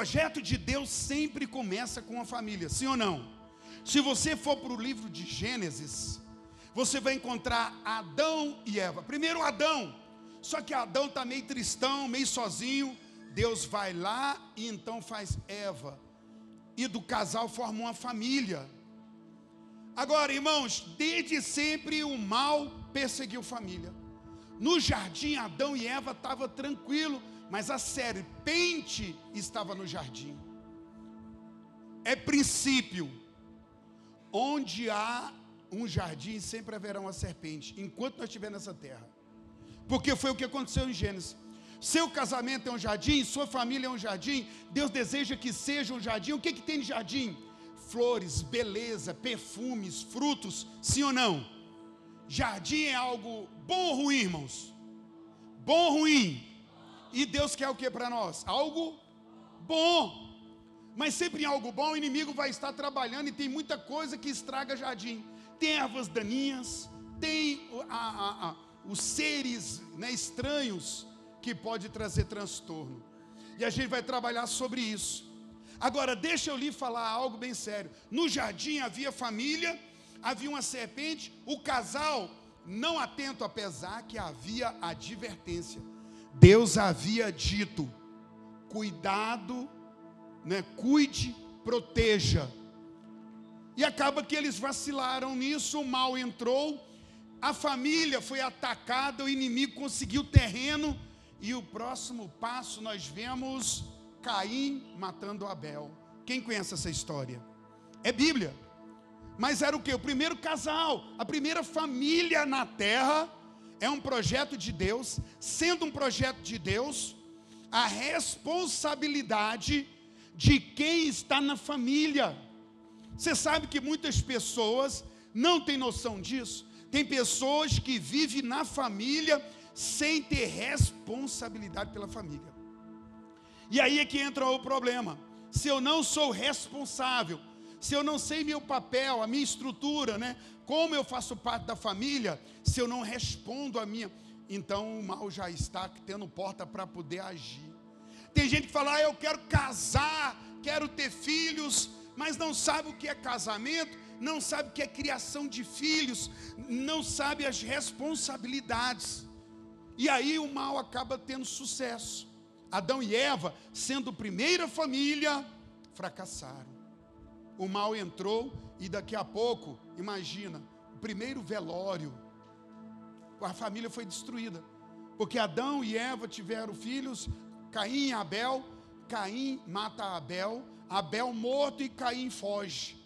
projeto de Deus sempre começa com a família, sim ou não? Se você for para o livro de Gênesis, você vai encontrar Adão e Eva. Primeiro Adão, só que Adão está meio tristão, meio sozinho. Deus vai lá e então faz Eva. E do casal forma uma família. Agora, irmãos, desde sempre o mal perseguiu família. No jardim, Adão e Eva estavam tranquilo, mas a serpente estava no jardim. É princípio. Onde há um jardim, sempre haverá uma serpente, enquanto nós estivermos nessa terra. Porque foi o que aconteceu em Gênesis. Seu casamento é um jardim, sua família é um jardim, Deus deseja que seja um jardim. O que, que tem de jardim? Flores, beleza, perfumes, frutos, sim ou não? Jardim é algo bom ou ruim, irmãos? Bom ou ruim? E Deus quer o que para nós? Algo bom. Mas sempre em algo bom, o inimigo vai estar trabalhando e tem muita coisa que estraga jardim. Tem ervas daninhas, tem a, a, a, os seres né, estranhos que pode trazer transtorno. E a gente vai trabalhar sobre isso. Agora, deixa eu lhe falar algo bem sério. No jardim havia família havia uma serpente, o casal não atento, apesar que havia advertência. Deus havia dito: cuidado, né, cuide, proteja. E acaba que eles vacilaram nisso, o mal entrou, a família foi atacada, o inimigo conseguiu terreno, e o próximo passo nós vemos Caim matando Abel. Quem conhece essa história? É Bíblia. Mas era o que? O primeiro casal, a primeira família na terra. É um projeto de Deus. Sendo um projeto de Deus, a responsabilidade de quem está na família. Você sabe que muitas pessoas não têm noção disso. Tem pessoas que vivem na família sem ter responsabilidade pela família. E aí é que entra o problema. Se eu não sou responsável, se eu não sei meu papel, a minha estrutura, né? Como eu faço parte da família, se eu não respondo a minha, então o mal já está tendo porta para poder agir. Tem gente que fala: ah, "Eu quero casar, quero ter filhos", mas não sabe o que é casamento, não sabe o que é criação de filhos, não sabe as responsabilidades. E aí o mal acaba tendo sucesso. Adão e Eva, sendo primeira família, fracassaram o mal entrou e daqui a pouco, imagina, o primeiro velório, a família foi destruída. Porque Adão e Eva tiveram filhos, Caim e Abel, Caim mata Abel, Abel morto e Caim foge.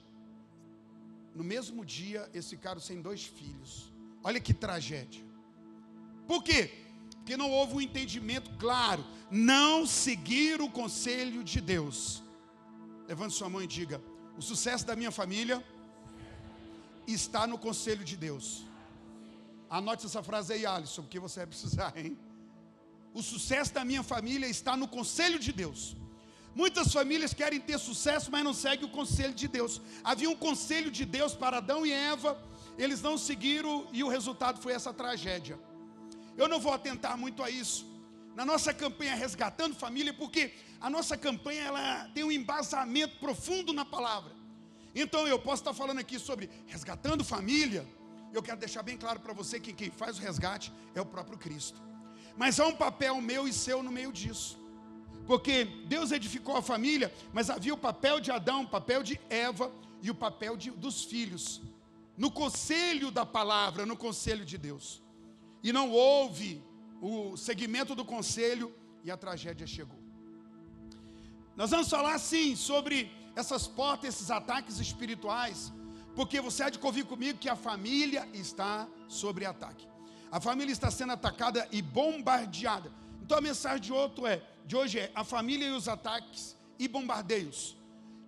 No mesmo dia, eles ficaram sem dois filhos. Olha que tragédia. Por quê? Porque não houve um entendimento claro. Não seguir o conselho de Deus. Levante sua mão e diga: o sucesso da minha família está no conselho de Deus. Anote essa frase aí, Alisson, porque você vai precisar, hein? O sucesso da minha família está no conselho de Deus. Muitas famílias querem ter sucesso, mas não seguem o conselho de Deus. Havia um conselho de Deus para Adão e Eva, eles não seguiram e o resultado foi essa tragédia. Eu não vou atentar muito a isso. Na nossa campanha Resgatando Família, porque a nossa campanha ela tem um embasamento profundo na palavra. Então eu posso estar falando aqui sobre resgatando família. Eu quero deixar bem claro para você que quem faz o resgate é o próprio Cristo. Mas há um papel meu e seu no meio disso. Porque Deus edificou a família, mas havia o papel de Adão, o papel de Eva e o papel de, dos filhos. No conselho da palavra, no conselho de Deus. E não houve o segmento do conselho e a tragédia chegou. Nós vamos falar sim sobre essas portas, esses ataques espirituais, porque você há de convir comigo que a família está sobre ataque. A família está sendo atacada e bombardeada. Então a mensagem de outro é, de hoje é a família e os ataques e bombardeios.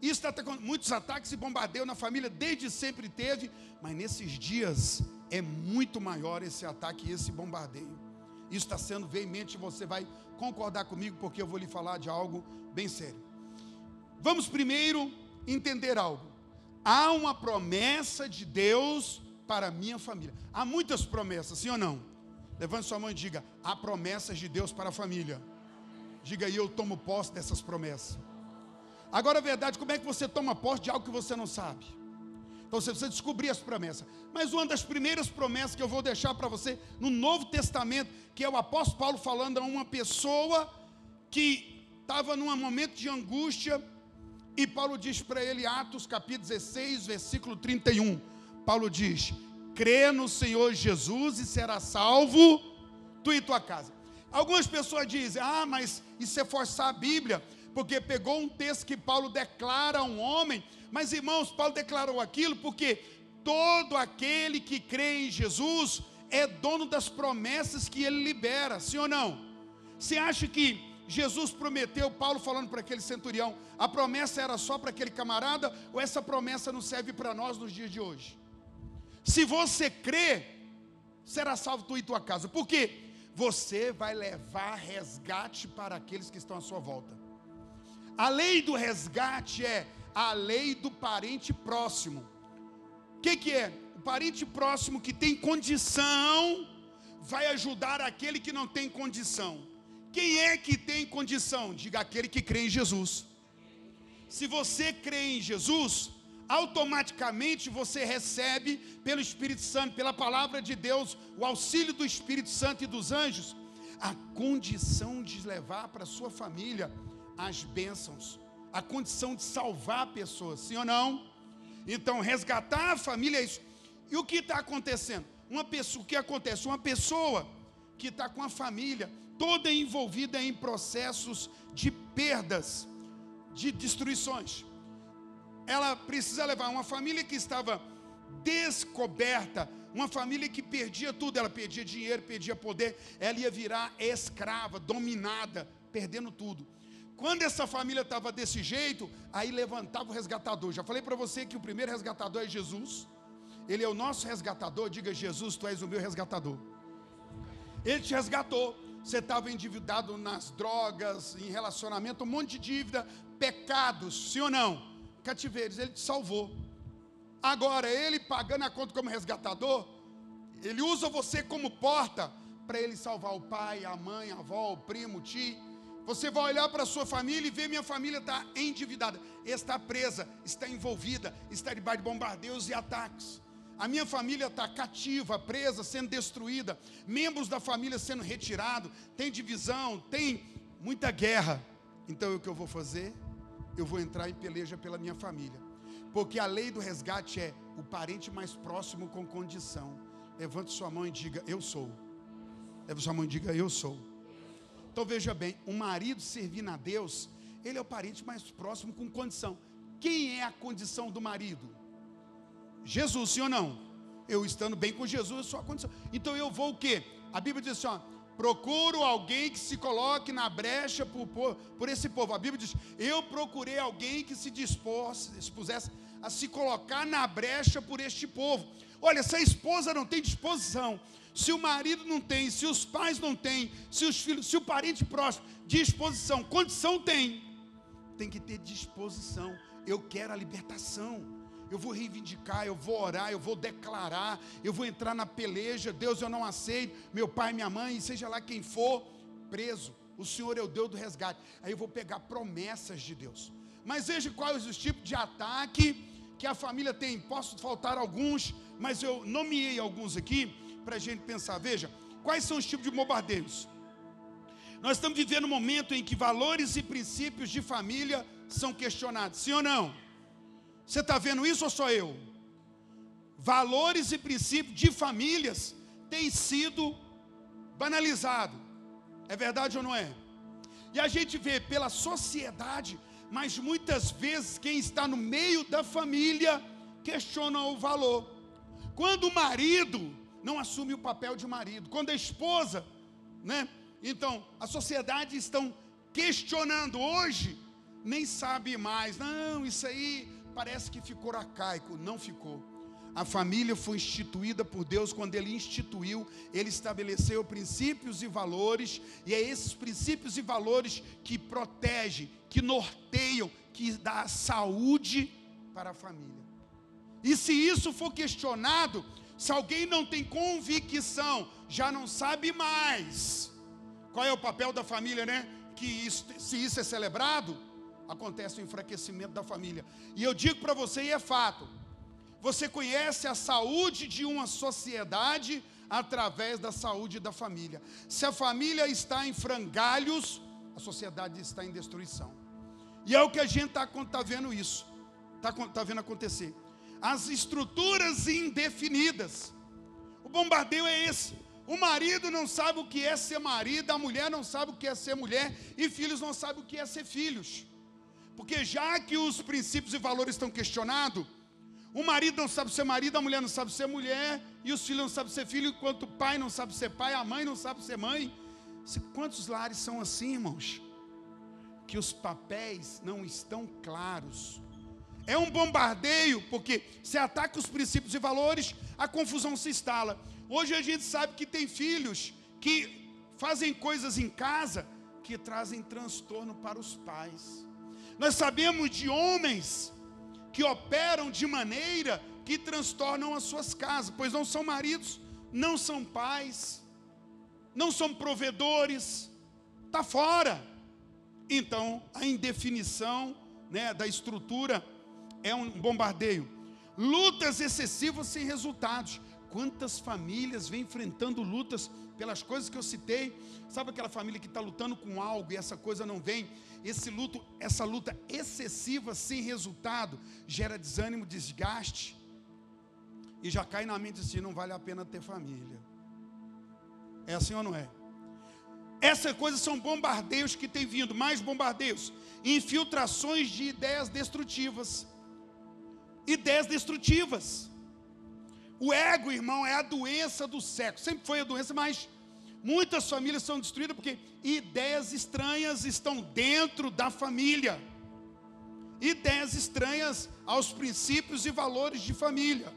Isso está atacando muitos ataques e bombardeios na família desde sempre teve, mas nesses dias é muito maior esse ataque e esse bombardeio. Isso está sendo veemente, você vai concordar comigo, porque eu vou lhe falar de algo bem sério. Vamos primeiro entender algo. Há uma promessa de Deus para a minha família. Há muitas promessas, sim ou não? Levante sua mão e diga: há promessas de Deus para a família. Diga aí, eu tomo posse dessas promessas. Agora a verdade, como é que você toma posse de algo que você não sabe? Então você precisa descobrir as promessas. Mas uma das primeiras promessas que eu vou deixar para você no Novo Testamento, que é o apóstolo Paulo falando a uma pessoa que estava num momento de angústia, e Paulo diz para ele, Atos capítulo 16, versículo 31. Paulo diz: crê no Senhor Jesus e será salvo tu e tua casa. Algumas pessoas dizem: ah, mas isso é forçar a Bíblia, porque pegou um texto que Paulo declara a um homem, mas irmãos, Paulo declarou aquilo porque todo aquele que crê em Jesus é dono das promessas que ele libera, sim ou não? Você acha que Jesus prometeu, Paulo falando para aquele centurião, a promessa era só para aquele camarada, ou essa promessa não serve para nós nos dias de hoje? Se você crê, será salvo tu e tua casa. Por quê? Você vai levar resgate para aqueles que estão à sua volta. A lei do resgate é a lei do parente próximo. O que, que é? O parente próximo que tem condição vai ajudar aquele que não tem condição. Quem é que tem condição? Diga aquele que crê em Jesus. Se você crê em Jesus, automaticamente você recebe pelo Espírito Santo, pela palavra de Deus, o auxílio do Espírito Santo e dos anjos, a condição de levar para sua família as bênçãos, a condição de salvar pessoas, sim ou não? Então, resgatar a família é isso. E o que está acontecendo? Uma pessoa, o que acontece? Uma pessoa que está com a família toda envolvida em processos de perdas, de destruições ela precisa levar uma família que estava descoberta, uma família que perdia tudo, ela perdia dinheiro, perdia poder, ela ia virar escrava, dominada, perdendo tudo. Quando essa família estava desse jeito, aí levantava o resgatador. Já falei para você que o primeiro resgatador é Jesus. Ele é o nosso resgatador. Diga, Jesus, tu és o meu resgatador. Ele te resgatou. Você estava endividado nas drogas, em relacionamento, um monte de dívida, pecados, sim ou não? cativeiros, ele te salvou. Agora, ele pagando a conta como resgatador, ele usa você como porta para ele salvar o pai, a mãe, a avó, o primo, o tio. Você vai olhar para a sua família e ver minha família está endividada, está presa, está envolvida, está debaixo de bombardeios e ataques. A minha família está cativa, presa, sendo destruída, membros da família sendo retirados, tem divisão, tem muita guerra. Então o que eu vou fazer? eu vou entrar em peleja pela minha família. Porque a lei do resgate é o parente mais próximo com condição. Levante sua mão e diga: Eu sou. Levante sua mão e diga: Eu sou. Então veja bem: o marido servindo a Deus, ele é o parente mais próximo com condição. Quem é a condição do marido? Jesus, sim ou não? Eu estando bem com Jesus, eu sou a condição. Então eu vou o quê? A Bíblia diz assim: ó, Procuro alguém que se coloque na brecha por, por, por, esse povo. A Bíblia diz: Eu procurei alguém que se dispusesse a se colocar na brecha por este povo. Olha, se a esposa não tem disposição, se o marido não tem, se os pais não têm, se os filhos, se o parente próximo, disposição, condição tem, tem que ter disposição. Eu quero a libertação eu vou reivindicar, eu vou orar, eu vou declarar, eu vou entrar na peleja. Deus, eu não aceito, meu pai, minha mãe, seja lá quem for, preso. O Senhor é o Deus do resgate. Aí eu vou pegar promessas de Deus. Mas veja quais os tipos de ataque que a família tem. Posso faltar alguns, mas eu nomeei alguns aqui para a gente pensar. Veja, quais são os tipos de bombardeios? Nós estamos vivendo um momento em que valores e princípios de família são questionados, sim ou não? Você está vendo isso ou só eu? Valores e princípios de famílias têm sido banalizados. É verdade ou não é? E a gente vê pela sociedade, mas muitas vezes quem está no meio da família questiona o valor. Quando o marido não assume o papel de marido, quando a esposa, né? Então, a sociedade estão questionando hoje, nem sabe mais. Não, isso aí parece que ficou arcaico, não ficou. A família foi instituída por Deus quando Ele instituiu, Ele estabeleceu princípios e valores, e é esses princípios e valores que protegem, que norteiam, que dá saúde para a família. E se isso for questionado, se alguém não tem convicção, já não sabe mais qual é o papel da família, né? Que isso, se isso é celebrado, acontece o enfraquecimento da família. E eu digo para você, e é fato: você conhece a saúde de uma sociedade através da saúde da família. Se a família está em frangalhos, a sociedade está em destruição. E é o que a gente está tá vendo isso, está tá vendo acontecer. As estruturas indefinidas. O bombardeio é esse. O marido não sabe o que é ser marido, a mulher não sabe o que é ser mulher, e filhos não sabem o que é ser filhos. Porque já que os princípios e valores estão questionados, o marido não sabe ser marido, a mulher não sabe ser mulher, e os filhos não sabem ser filho, enquanto o pai não sabe ser pai, a mãe não sabe ser mãe. Quantos lares são assim, irmãos? Que os papéis não estão claros. É um bombardeio, porque se ataca os princípios e valores, a confusão se instala. Hoje a gente sabe que tem filhos que fazem coisas em casa que trazem transtorno para os pais. Nós sabemos de homens que operam de maneira que transtornam as suas casas, pois não são maridos, não são pais, não são provedores, está fora. Então, a indefinição né, da estrutura é um bombardeio. Lutas excessivas sem resultados. Quantas famílias vêm enfrentando lutas pelas coisas que eu citei? Sabe aquela família que está lutando com algo e essa coisa não vem? Esse luto, essa luta excessiva sem resultado gera desânimo, desgaste e já cai na mente assim, não vale a pena ter família. É assim ou não é? Essas coisas são bombardeios que têm vindo, mais bombardeios, infiltrações de ideias destrutivas. Ideias destrutivas. O ego, irmão, é a doença do século. Sempre foi a doença, mas muitas famílias são destruídas porque ideias estranhas estão dentro da família. Ideias estranhas aos princípios e valores de família.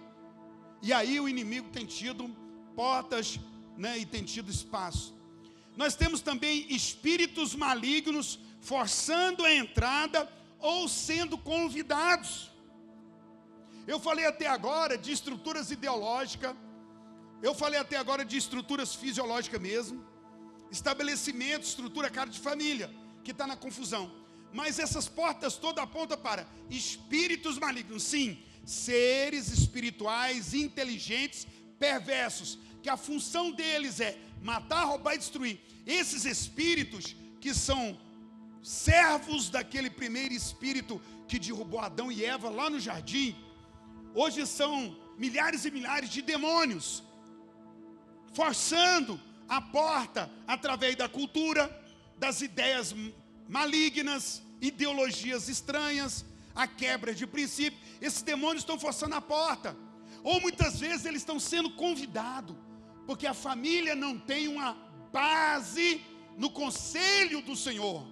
E aí o inimigo tem tido portas né, e tem tido espaço. Nós temos também espíritos malignos forçando a entrada ou sendo convidados. Eu falei até agora de estruturas ideológicas, eu falei até agora de estruturas fisiológicas mesmo, estabelecimento, estrutura, cara de família, que está na confusão. Mas essas portas todas apontam para espíritos malignos, sim, seres espirituais inteligentes, perversos, que a função deles é matar, roubar e destruir. Esses espíritos que são servos daquele primeiro espírito que derrubou Adão e Eva lá no jardim, Hoje são milhares e milhares de demônios forçando a porta através da cultura, das ideias malignas, ideologias estranhas, a quebra de princípio. Esses demônios estão forçando a porta. Ou muitas vezes eles estão sendo convidados, porque a família não tem uma base no conselho do Senhor.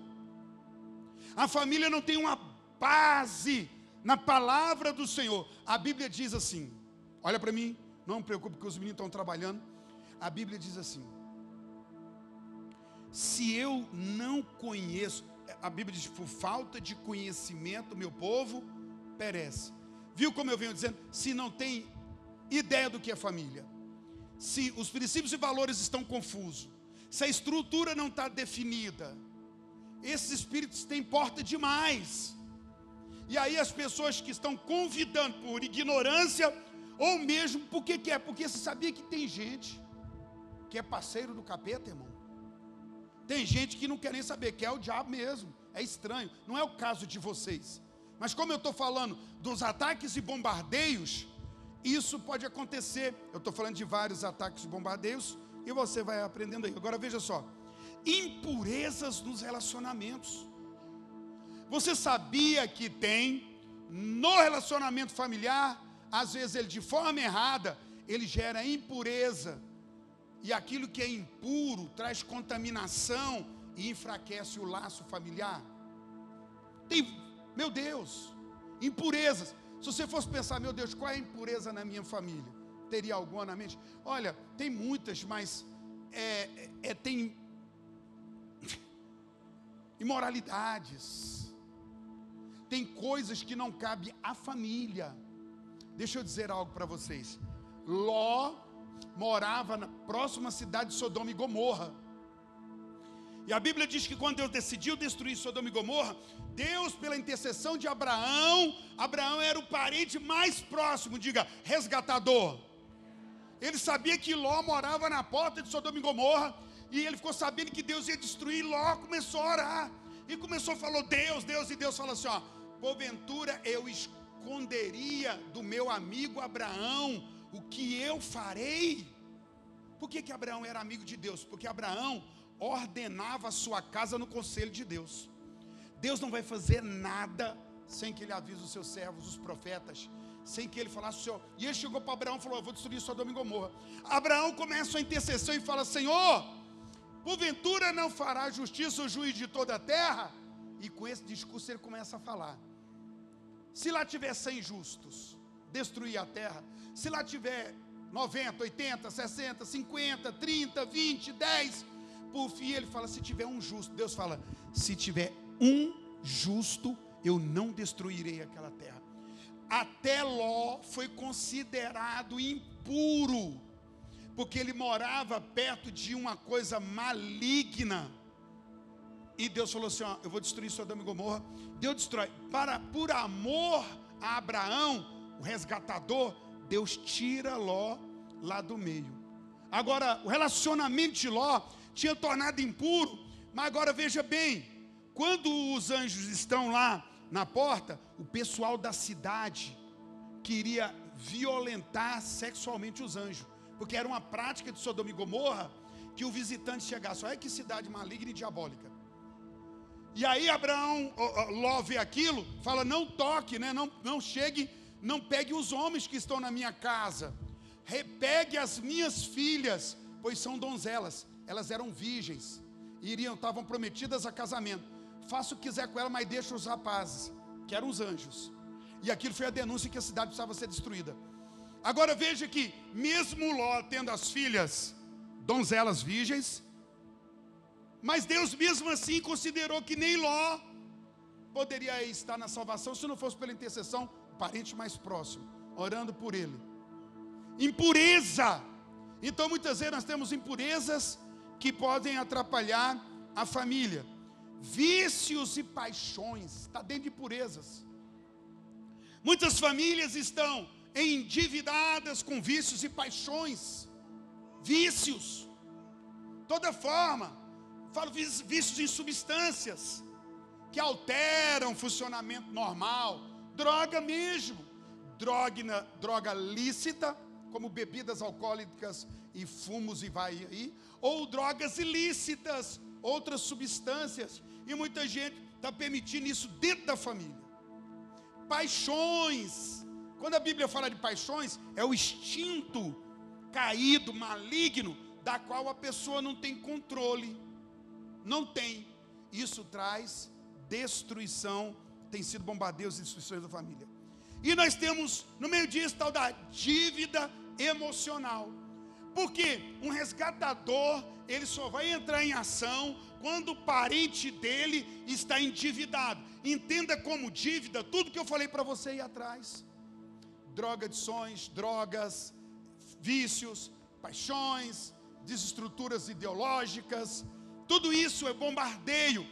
A família não tem uma base na palavra do Senhor. A Bíblia diz assim: olha para mim, não me preocupe que os meninos estão trabalhando. A Bíblia diz assim: se eu não conheço, a Bíblia diz, por falta de conhecimento, meu povo perece. Viu como eu venho dizendo? Se não tem ideia do que é família, se os princípios e valores estão confusos, se a estrutura não está definida, esses espíritos têm porta demais. E aí as pessoas que estão convidando por ignorância, ou mesmo porque quer, porque você sabia que tem gente que é parceiro do capeta, irmão. Tem gente que não quer nem saber, que é o diabo mesmo. É estranho. Não é o caso de vocês. Mas como eu estou falando dos ataques e bombardeios, isso pode acontecer. Eu estou falando de vários ataques e bombardeios e você vai aprendendo aí. Agora veja só: impurezas nos relacionamentos. Você sabia que tem no relacionamento familiar, às vezes ele de forma errada, ele gera impureza. E aquilo que é impuro traz contaminação e enfraquece o laço familiar. Tem, meu Deus, impurezas. Se você fosse pensar, meu Deus, qual é a impureza na minha família? Teria alguma na mente? Olha, tem muitas, mas é, é, tem imoralidades tem coisas que não cabe à família. Deixa eu dizer algo para vocês. Ló morava na próxima cidade de Sodoma e Gomorra. E a Bíblia diz que quando Deus decidiu destruir Sodoma e Gomorra, Deus, pela intercessão de Abraão, Abraão era o parente mais próximo, diga, resgatador. Ele sabia que Ló morava na porta de Sodoma e Gomorra, e ele ficou sabendo que Deus ia destruir, Ló começou a orar. E começou a falar, Deus, Deus, e Deus falou assim: ó, porventura eu esconderia do meu amigo Abraão o que eu farei. Por que, que Abraão era amigo de Deus? Porque Abraão ordenava a sua casa no conselho de Deus. Deus não vai fazer nada sem que ele avise os seus servos, os profetas, sem que ele falasse, Senhor. E ele chegou para Abraão e falou: Vou destruir Sodoma e Gomorra. Abraão começa a intercessão e fala: Senhor, porventura não fará justiça o juiz de toda a terra? E com esse discurso ele começa a falar: Se lá tiver 100 justos, destruir a terra. Se lá tiver 90, 80, 60, 50, 30, 20, 10, por fim ele fala: Se tiver um justo, Deus fala: Se tiver um justo, eu não destruirei aquela terra. Até Ló foi considerado impuro, porque ele morava perto de uma coisa maligna. E Deus falou assim: ó, eu vou destruir Sodoma e Gomorra. Deus destrói. Para, por amor a Abraão, o resgatador, Deus tira Ló lá do meio. Agora, o relacionamento de Ló tinha tornado impuro, mas agora veja bem, quando os anjos estão lá na porta, o pessoal da cidade queria violentar sexualmente os anjos, porque era uma prática de Sodoma e Gomorra que o visitante chegasse, olha que cidade maligna e diabólica. E aí Abraão, Ló vê aquilo, fala: não toque, né? não, não chegue, não pegue os homens que estão na minha casa, repegue as minhas filhas, pois são donzelas, elas eram virgens, iriam, estavam prometidas a casamento faça o que quiser com ela, mas deixa os rapazes, que eram os anjos. E aquilo foi a denúncia que a cidade precisava ser destruída. Agora veja que, mesmo Ló tendo as filhas donzelas virgens, mas Deus mesmo assim considerou que nem Ló poderia estar na salvação se não fosse pela intercessão do parente mais próximo, orando por ele. Impureza. Então muitas vezes nós temos impurezas que podem atrapalhar a família vícios e paixões, está dentro de purezas. Muitas famílias estão endividadas com vícios e paixões, vícios, toda forma, falo vícios em substâncias, que alteram o funcionamento normal, droga mesmo, droga, droga lícita, como bebidas alcoólicas e fumos e vai aí, ou drogas ilícitas, outras substâncias, e muita gente está permitindo isso dentro da família. Paixões. Quando a Bíblia fala de paixões, é o instinto caído, maligno, da qual a pessoa não tem controle. Não tem. Isso traz destruição, tem sido bombardeios e destruições da família. E nós temos no meio disso tal da dívida emocional. Porque um resgatador, ele só vai entrar em ação quando o parente dele está endividado. Entenda como dívida tudo que eu falei para você aí atrás: drogadições, drogas, vícios, paixões, desestruturas ideológicas, tudo isso é bombardeio.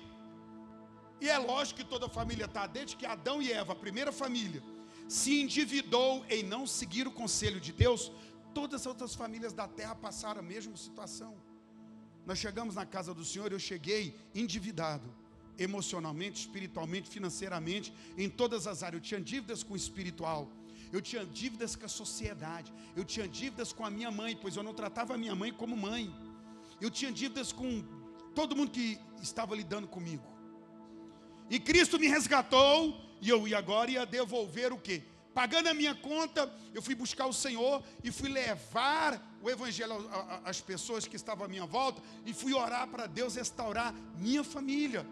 E é lógico que toda família está, desde que Adão e Eva, a primeira família, se endividou em não seguir o conselho de Deus, todas as outras famílias da terra passaram a mesma situação. Nós chegamos na casa do Senhor, eu cheguei endividado, emocionalmente, espiritualmente, financeiramente, em todas as áreas. Eu tinha dívidas com o espiritual, eu tinha dívidas com a sociedade, eu tinha dívidas com a minha mãe, pois eu não tratava a minha mãe como mãe. Eu tinha dívidas com todo mundo que estava lidando comigo. E Cristo me resgatou, e eu ia agora ia devolver o quê? Pagando a minha conta, eu fui buscar o Senhor e fui levar o Evangelho às pessoas que estavam à minha volta e fui orar para Deus restaurar minha família,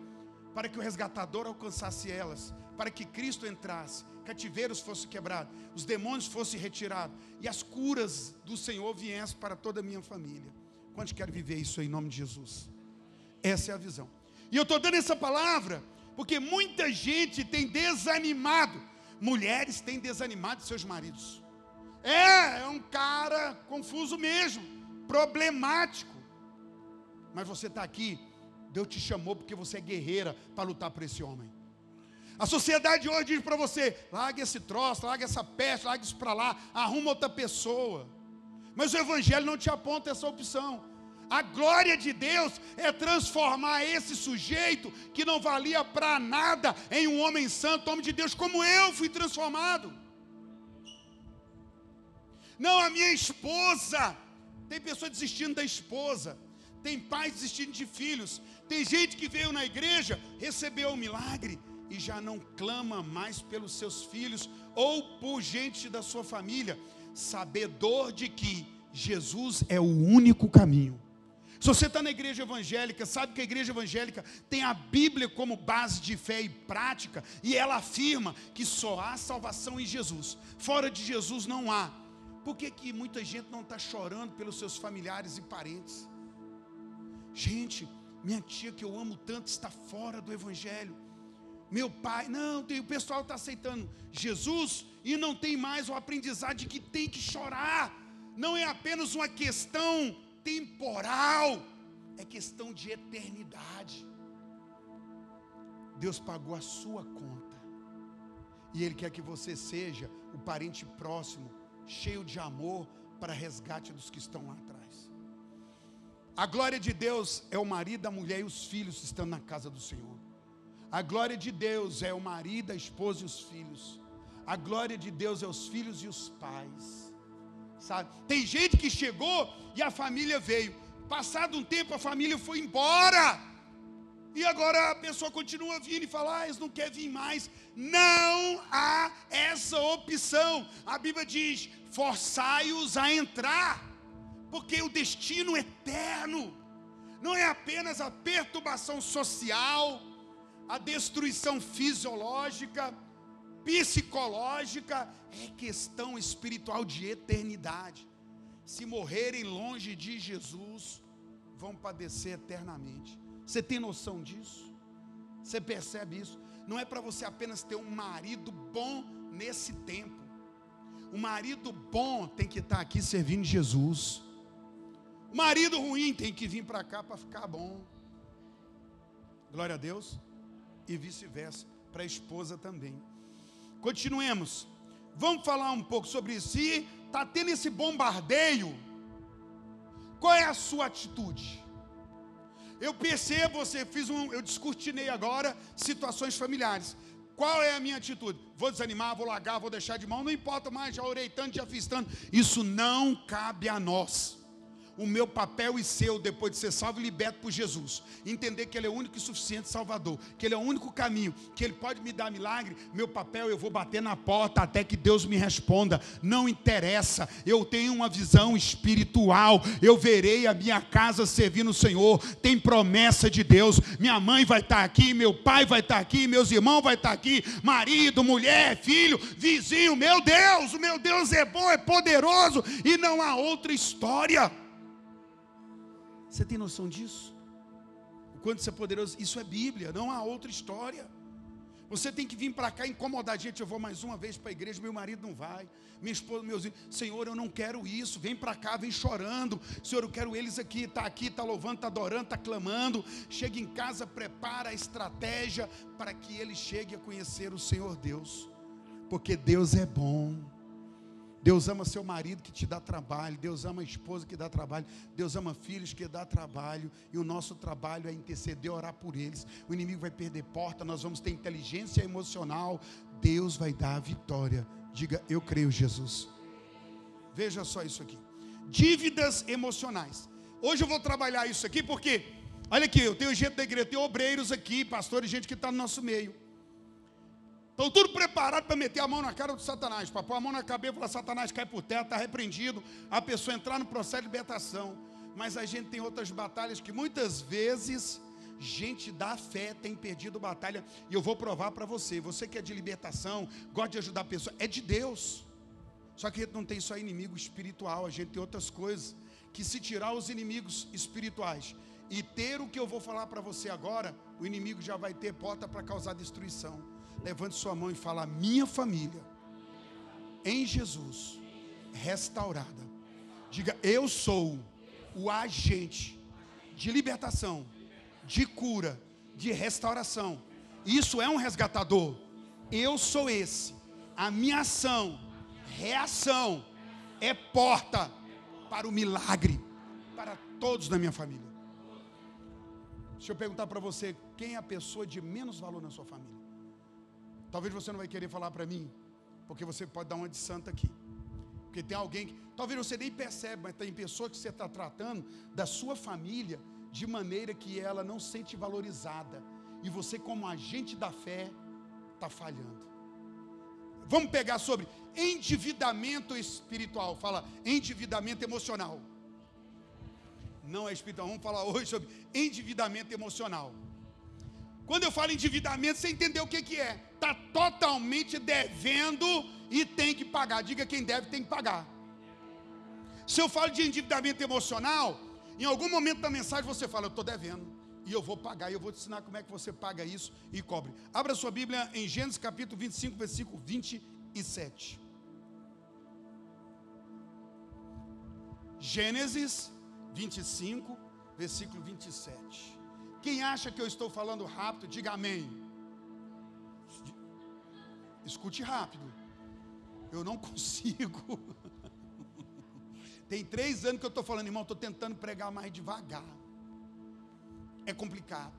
para que o resgatador alcançasse elas, para que Cristo entrasse, cativeiros fossem quebrados, os demônios fossem retirados e as curas do Senhor viessem para toda a minha família. Quantos querem viver isso em nome de Jesus? Essa é a visão. E eu estou dando essa palavra porque muita gente tem desanimado mulheres têm desanimado seus maridos. É, é um cara confuso mesmo, problemático. Mas você está aqui Deus te chamou porque você é guerreira para lutar por esse homem. A sociedade hoje diz para você: largue esse troço, largue essa peste, largue isso para lá, arruma outra pessoa. Mas o Evangelho não te aponta essa opção. A glória de Deus é transformar esse sujeito que não valia para nada em um homem santo, homem de Deus, como eu fui transformado. Não, a minha esposa. Tem pessoa desistindo da esposa. Tem pais desistindo de filhos. Tem gente que veio na igreja, recebeu o um milagre e já não clama mais pelos seus filhos ou por gente da sua família, sabedor de que Jesus é o único caminho. Se você está na igreja evangélica, sabe que a igreja evangélica tem a Bíblia como base de fé e prática, e ela afirma que só há salvação em Jesus. Fora de Jesus não há. Por que, que muita gente não está chorando pelos seus familiares e parentes? Gente, minha tia que eu amo tanto está fora do Evangelho. Meu pai, não, tem, o pessoal está aceitando Jesus e não tem mais o aprendizado de que tem que chorar. Não é apenas uma questão temporal, é questão de eternidade. Deus pagou a sua conta. E Ele quer que você seja o parente próximo cheio de amor para resgate dos que estão lá atrás. A glória de Deus é o marido, a mulher e os filhos estando na casa do Senhor. A glória de Deus é o marido, a esposa e os filhos. A glória de Deus é os filhos e os pais. Sabe? Tem gente que chegou e a família veio. Passado um tempo a família foi embora. E agora a pessoa continua vindo e fala: ah, eles não querem vir mais. Não há essa opção. A Bíblia diz: forçai-os a entrar, porque o destino eterno não é apenas a perturbação social, a destruição fisiológica, psicológica, é questão espiritual de eternidade. Se morrerem longe de Jesus, vão padecer eternamente. Você tem noção disso? Você percebe isso? Não é para você apenas ter um marido bom nesse tempo. O marido bom tem que estar aqui servindo Jesus. O marido ruim tem que vir para cá para ficar bom. Glória a Deus. E vice-versa, para a esposa também. Continuemos. Vamos falar um pouco sobre isso. Se está tendo esse bombardeio, qual é a sua atitude? Eu percebo, você fiz um, eu descortinei agora situações familiares. Qual é a minha atitude? Vou desanimar, vou largar, vou deixar de mão, não importa mais, já orei tanto, já fiz tanto. Isso não cabe a nós o meu papel e seu, depois de ser salvo e liberto por Jesus, entender que Ele é o único e suficiente Salvador, que Ele é o único caminho, que Ele pode me dar milagre, meu papel eu vou bater na porta até que Deus me responda. Não interessa, eu tenho uma visão espiritual, eu verei a minha casa servindo o Senhor, tem promessa de Deus. Minha mãe vai estar aqui, meu pai vai estar aqui, meus irmãos vai estar aqui, marido, mulher, filho, vizinho, meu Deus, o meu Deus é bom, é poderoso e não há outra história. Você tem noção disso? O quanto isso é poderoso? Isso é Bíblia, não há outra história. Você tem que vir para cá incomodar. Gente, eu vou mais uma vez para a igreja, meu marido não vai. Minha esposa, meus filhos. Senhor, eu não quero isso. Vem para cá, vem chorando. Senhor, eu quero eles aqui. Está aqui, está louvando, está adorando, está clamando. Chega em casa, prepara a estratégia para que ele chegue a conhecer o Senhor Deus. Porque Deus é bom. Deus ama seu marido que te dá trabalho, Deus ama a esposa que dá trabalho, Deus ama filhos que dá trabalho, e o nosso trabalho é interceder, orar por eles. O inimigo vai perder porta, nós vamos ter inteligência emocional, Deus vai dar a vitória. Diga, eu creio, Jesus. Veja só isso aqui. Dívidas emocionais. Hoje eu vou trabalhar isso aqui porque, olha aqui, eu tenho gente da igreja, tem obreiros aqui, pastores, gente que está no nosso meio. Estão tudo preparado para meter a mão na cara do Satanás, para pôr a mão na cabeça e falar: Satanás cai por terra, está repreendido, a pessoa entrar no processo de libertação. Mas a gente tem outras batalhas que muitas vezes gente da fé tem perdido batalha, e eu vou provar para você. Você que é de libertação, gosta de ajudar a pessoa, é de Deus. Só que a gente não tem só inimigo espiritual, a gente tem outras coisas. Que se tirar os inimigos espirituais e ter o que eu vou falar para você agora, o inimigo já vai ter porta para causar destruição. Levante sua mão e fala: Minha família em Jesus restaurada. Diga: Eu sou o agente de libertação de cura, de restauração. Isso é um resgatador. Eu sou esse. A minha ação, reação, é porta para o milagre para todos da minha família. Deixa eu perguntar para você, quem é a pessoa de menos valor na sua família? Talvez você não vai querer falar para mim, porque você pode dar uma de santa aqui. Porque tem alguém que, talvez você nem percebe, mas tem pessoa que você está tratando da sua família de maneira que ela não sente valorizada. E você, como agente da fé, está falhando. Vamos pegar sobre endividamento espiritual. Fala endividamento emocional. Não é espiritual. Vamos falar hoje sobre endividamento emocional. Quando eu falo endividamento, você entendeu o que, que é? Está totalmente devendo e tem que pagar. Diga quem deve, tem que pagar. Se eu falo de endividamento emocional, em algum momento da mensagem você fala, eu estou devendo. E eu vou pagar, e eu vou te ensinar como é que você paga isso e cobre. Abra sua Bíblia em Gênesis capítulo 25, versículo 27. Gênesis 25, versículo 27. Quem acha que eu estou falando rápido, diga amém. Escute rápido. Eu não consigo. Tem três anos que eu estou falando, irmão, estou tentando pregar mais devagar. É complicado.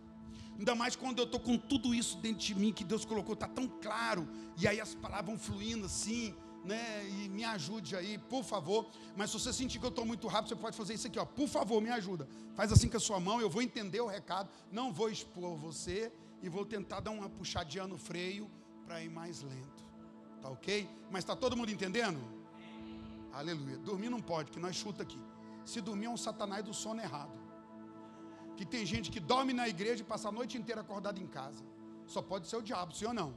Ainda mais quando eu estou com tudo isso dentro de mim que Deus colocou, está tão claro. E aí as palavras vão fluindo assim, né? E me ajude aí, por favor. Mas se você sentir que eu estou muito rápido, você pode fazer isso aqui, ó. Por favor, me ajuda. Faz assim com a sua mão, eu vou entender o recado. Não vou expor você e vou tentar dar uma puxadinha no freio para ir mais lento. Tá ok? Mas está todo mundo entendendo? Aleluia. Dormir não pode, que nós chuta aqui. Se dormir é um satanás do sono errado. Que tem gente que dorme na igreja e passa a noite inteira acordado em casa. Só pode ser o diabo, sim ou não?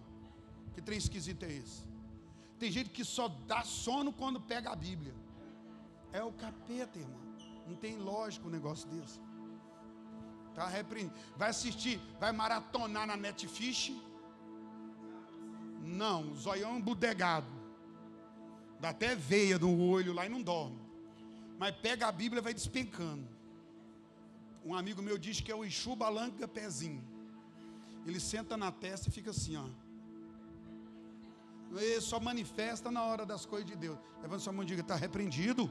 Que trem esquisito é esse? Tem gente que só dá sono quando pega a Bíblia. É o capeta, irmão. Não tem lógico um negócio desse. Tá repreendido. Vai assistir, vai maratonar na Netfish. Não, zoião bodegado. Dá até veia no olho lá e não dorme. Mas pega a Bíblia e vai despencando. Um amigo meu diz que é o Exu Balanga Pezinho. Ele senta na testa e fica assim, ó. Só manifesta na hora das coisas de Deus. Levanta sua mão e diga: está repreendido.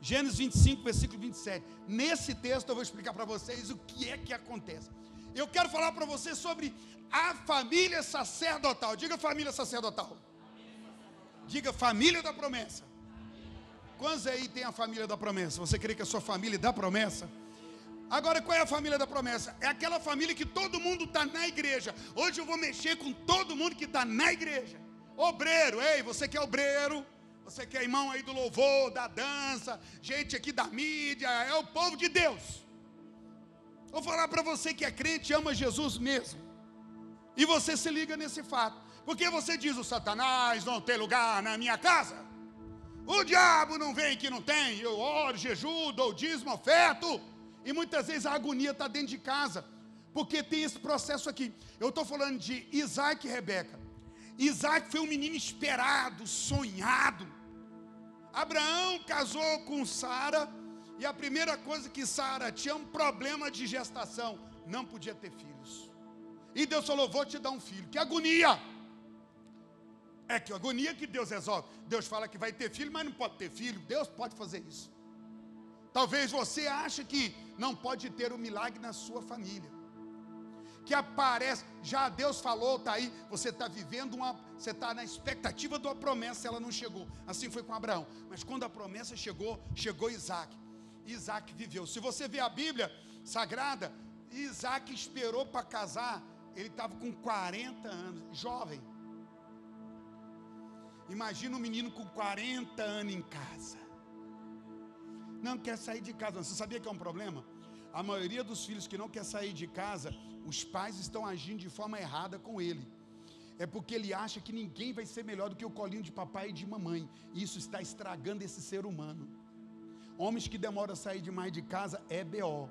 Gênesis 25, versículo 27. Nesse texto eu vou explicar para vocês o que é que acontece. Eu quero falar para vocês sobre a família sacerdotal. Diga família sacerdotal. Diga família da promessa. Quantos aí tem a família da promessa? Você crê que a sua família é da promessa? Agora, qual é a família da promessa? É aquela família que todo mundo está na igreja. Hoje eu vou mexer com todo mundo que está na igreja. Obreiro, ei, você que é obreiro, você que é irmão aí do louvor, da dança, gente aqui da mídia, é o povo de Deus. Vou falar para você que é crente, ama Jesus mesmo. E você se liga nesse fato. Porque você diz: o Satanás não tem lugar na minha casa. O diabo não vem que não tem. Eu oro, jejuo, dou dízimo, oferto. E muitas vezes a agonia está dentro de casa. Porque tem esse processo aqui. Eu estou falando de Isaac e Rebeca. Isaac foi um menino esperado, sonhado. Abraão casou com Sara. E a primeira coisa que Sara tinha um problema de gestação. Não podia ter filhos. E Deus falou: Vou te dar um filho. Que agonia! É que agonia que Deus resolve. Deus fala que vai ter filho, mas não pode ter filho. Deus pode fazer isso. Talvez você ache que não pode ter um milagre na sua família. Que aparece, já Deus falou, está aí, você está vivendo uma, você está na expectativa de uma promessa, ela não chegou. Assim foi com Abraão. Mas quando a promessa chegou, chegou Isaac. Isaac viveu. Se você vê a Bíblia Sagrada, Isaac esperou para casar, ele estava com 40 anos, jovem. Imagina um menino com 40 anos em casa. Não quer sair de casa. Você sabia que é um problema? A maioria dos filhos que não quer sair de casa, os pais estão agindo de forma errada com ele. É porque ele acha que ninguém vai ser melhor do que o colinho de papai e de mamãe. Isso está estragando esse ser humano. Homens que demoram a sair demais de casa é BO.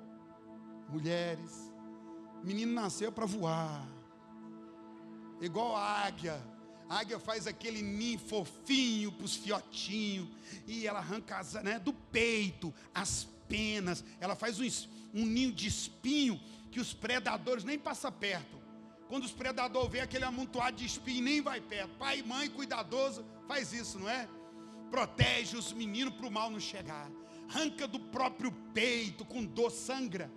Mulheres. Menino nasceu para voar. Igual a águia a águia faz aquele ninho fofinho para os fiotinhos. E ela arranca as, né, do peito as penas, ela faz um, um ninho de espinho que os predadores nem passam perto. Quando os predadores vê aquele amontoado de espinho, nem vai perto. Pai, mãe, cuidadoso, faz isso, não é? Protege os meninos para o mal não chegar. Arranca do próprio peito, com dor, sangra.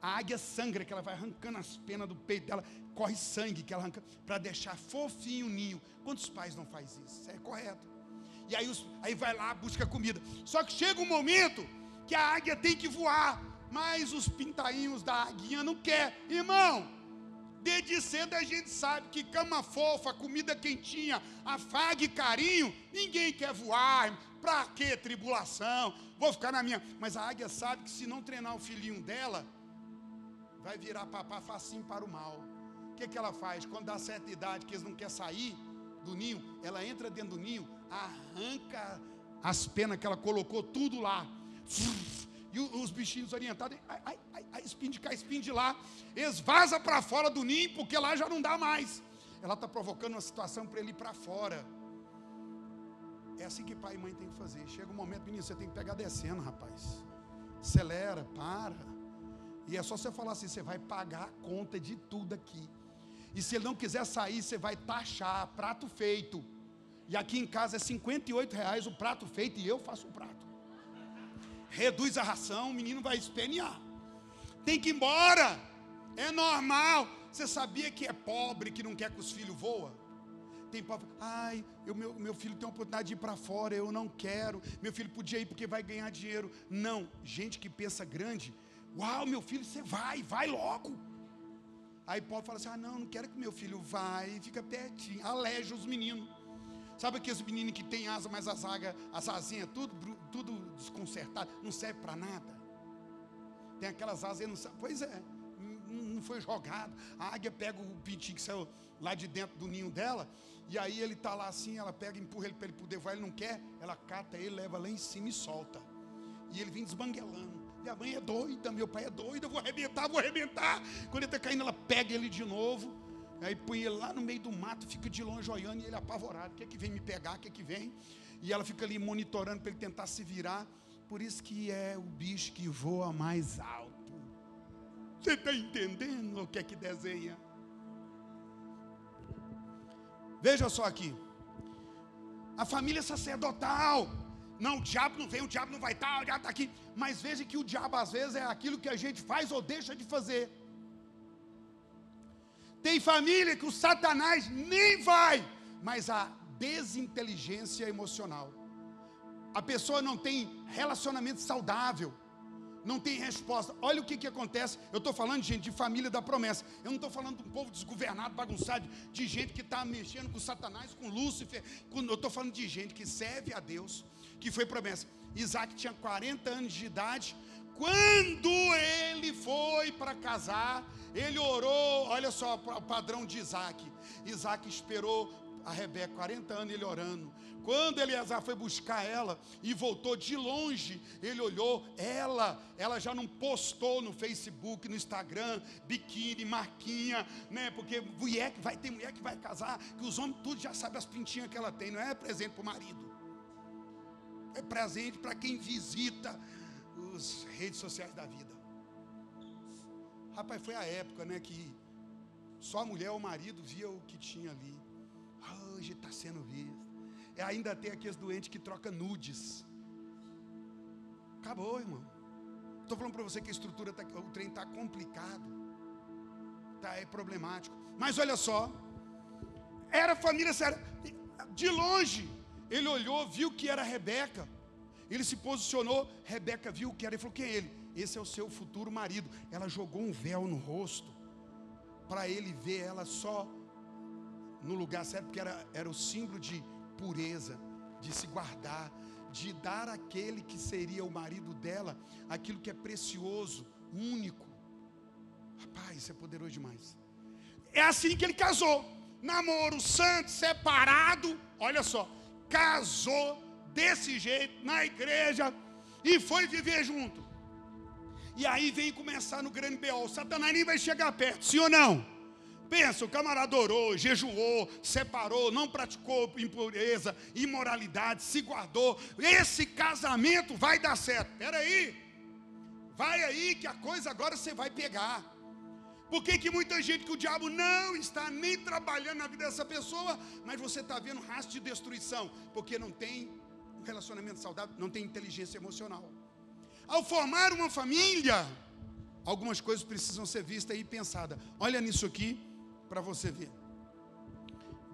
A águia sangra, que ela vai arrancando as penas do peito dela, corre sangue que ela arranca, para deixar fofinho o ninho. Quantos pais não faz isso? É correto. E aí, os, aí vai lá, busca comida. Só que chega um momento que a águia tem que voar, mas os pintainhos da águia não quer. Irmão, Desde cedo a gente sabe que cama fofa, comida quentinha, afague carinho, ninguém quer voar. Para que tribulação? Vou ficar na minha. Mas a águia sabe que se não treinar o filhinho dela, vai virar papá facinho para o mal. Que, que ela faz? Quando dá certa idade, que eles não querem sair do ninho, ela entra dentro do ninho, arranca as penas que ela colocou tudo lá. E os bichinhos orientados, ai, ai, ai, ai espinho de cá, espinho de lá, eles vazam para fora do ninho, porque lá já não dá mais. Ela está provocando uma situação para ele ir para fora. É assim que pai e mãe tem que fazer. Chega um momento, menino, você tem que pegar descendo, rapaz. Acelera, para. E é só você falar assim: você vai pagar a conta de tudo aqui. E se ele não quiser sair, você vai taxar prato feito. E aqui em casa é 58 reais o prato feito e eu faço o prato reduz a ração, o menino vai espernear. Tem que ir embora. É normal. Você sabia que é pobre que não quer que os filhos voam? Tem pobre, ai, eu, meu, meu filho tem a oportunidade de ir para fora, eu não quero. Meu filho podia ir porque vai ganhar dinheiro. Não, gente que pensa grande, uau, meu filho, você vai, vai logo. Aí pobre fala assim: ah, não, não quero que meu filho vá, e fica pertinho, aleja os meninos. Sabe aqueles meninos que tem asa, mas as, agas, as asinhas tudo, tudo desconcertado, não serve para nada. Tem aquelas asas não sabe. Pois é, não foi jogado. A águia pega o pintinho que saiu lá de dentro do ninho dela, e aí ele está lá assim, ela pega, empurra ele para ele poder voar, ele não quer, ela cata ele, leva lá em cima e solta. E ele vem desbanguelando. Minha mãe é doida, meu pai é doido, eu vou arrebentar, vou arrebentar. Quando ele está caindo, ela pega ele de novo Aí põe ele lá no meio do mato, fica de longe olhando e ele apavorado. O que é que vem me pegar? O que é que vem? E ela fica ali monitorando para ele tentar se virar. Por isso que é o bicho que voa mais alto. Você está entendendo o que é que desenha? Veja só aqui. A família sacerdotal. Não, o diabo não vem, o diabo não vai estar, o diabo está aqui. Mas veja que o diabo às vezes é aquilo que a gente faz ou deixa de fazer. Tem família que o Satanás nem vai, mas a desinteligência emocional. A pessoa não tem relacionamento saudável, não tem resposta. Olha o que, que acontece. Eu estou falando, gente, de família da promessa. Eu não estou falando de um povo desgovernado, bagunçado, de gente que está mexendo com Satanás, com Lúcifer. Eu estou falando de gente que serve a Deus, que foi promessa. Isaac tinha 40 anos de idade. Quando ele foi para casar, ele orou, olha só o padrão de Isaac. Isaac esperou a Rebeca 40 anos ele orando. Quando Eleazar foi buscar ela e voltou de longe, ele olhou, ela, ela já não postou no Facebook, no Instagram, biquíni, marquinha, né? Porque mulher que vai ter mulher que vai casar, que os homens tudo já sabem as pintinhas que ela tem, não é presente para o marido. É presente para quem visita as redes sociais da vida. Rapaz, foi a época, né, que só a mulher ou o marido via o que tinha ali. Hoje está sendo visto. E ainda tem aqueles doentes que troca nudes. Acabou, irmão. Estou falando para você que a estrutura, tá, o trem está complicado. Tá, é problemático. Mas olha só. Era família séria. De longe, ele olhou, viu que era Rebeca. Ele se posicionou. Rebeca viu que era. Ele falou: quem é ele? esse é o seu futuro marido. Ela jogou um véu no rosto para ele ver ela só no lugar certo, porque era, era o símbolo de pureza, de se guardar, de dar àquele que seria o marido dela aquilo que é precioso, único. Rapaz, isso é poderoso demais. É assim que ele casou. Namoro santo, separado, olha só, casou desse jeito na igreja e foi viver junto. E aí vem começar no grande B.O. Satanás nem vai chegar perto, sim ou não? Pensa, o camarada orou, jejuou, separou, não praticou impureza, imoralidade, se guardou. Esse casamento vai dar certo. Espera aí. Vai aí que a coisa agora você vai pegar. Por que, que muita gente que o diabo não está nem trabalhando na vida dessa pessoa, mas você está vendo rastro de destruição? Porque não tem um relacionamento saudável, não tem inteligência emocional. Ao formar uma família, algumas coisas precisam ser vistas e pensadas. Olha nisso aqui para você ver.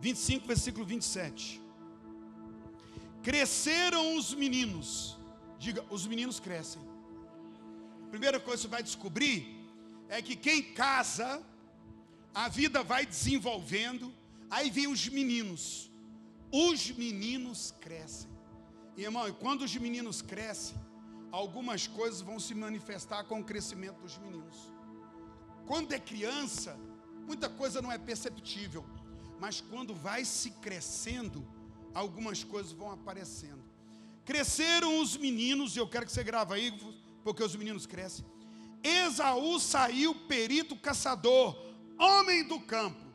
25, versículo 27. Cresceram os meninos. Diga, os meninos crescem. Primeira coisa que você vai descobrir é que quem casa, a vida vai desenvolvendo, aí vem os meninos. Os meninos crescem. E, irmão, e quando os meninos crescem, algumas coisas vão se manifestar com o crescimento dos meninos. Quando é criança, muita coisa não é perceptível, mas quando vai se crescendo, algumas coisas vão aparecendo. Cresceram os meninos, e eu quero que você grave aí, porque os meninos crescem. Esaú saiu perito caçador, homem do campo.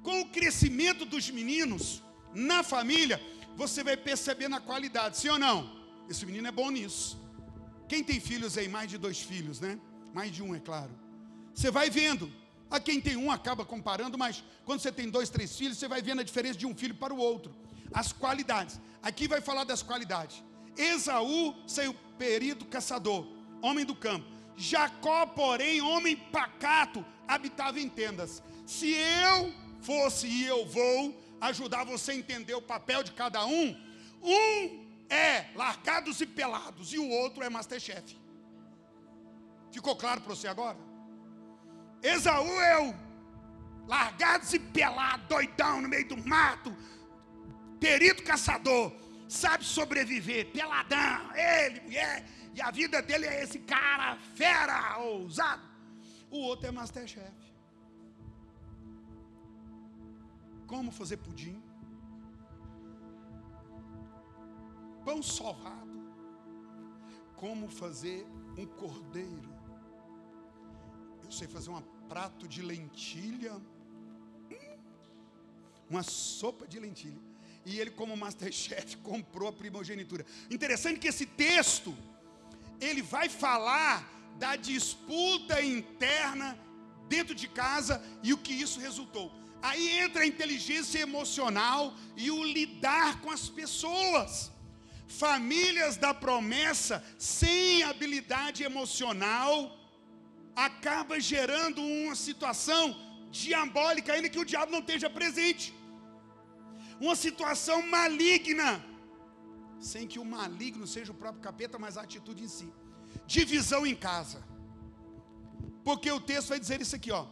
Com o crescimento dos meninos na família, você vai perceber na qualidade, sim ou não? Esse menino é bom nisso. Quem tem filhos aí, mais de dois filhos, né? Mais de um, é claro. Você vai vendo. A quem tem um acaba comparando, mas quando você tem dois, três filhos, você vai vendo a diferença de um filho para o outro. As qualidades. Aqui vai falar das qualidades. Esaú saiu perito caçador, homem do campo. Jacó, porém, homem pacato, habitava em tendas. Se eu fosse e eu vou ajudar você a entender o papel de cada um, um é largados e pelados e o outro é Masterchef. Ficou claro para você agora? Esaú é o largados e pelados, doidão no meio do mato, perito caçador, sabe sobreviver, peladão, ele, mulher, e a vida dele é esse cara fera, ousado. O outro é Masterchef. Como fazer pudim? Pão sovado. Como fazer um cordeiro? Eu sei fazer um prato de lentilha. Hum, uma sopa de lentilha. E ele, como Masterchef, comprou a primogenitura. Interessante que esse texto ele vai falar da disputa interna dentro de casa e o que isso resultou. Aí entra a inteligência emocional e o lidar com as pessoas. Famílias da promessa sem habilidade emocional acaba gerando uma situação diabólica, ainda que o diabo não esteja presente. Uma situação maligna sem que o maligno seja o próprio capeta, mas a atitude em si. Divisão em casa. Porque o texto vai dizer isso aqui, ó.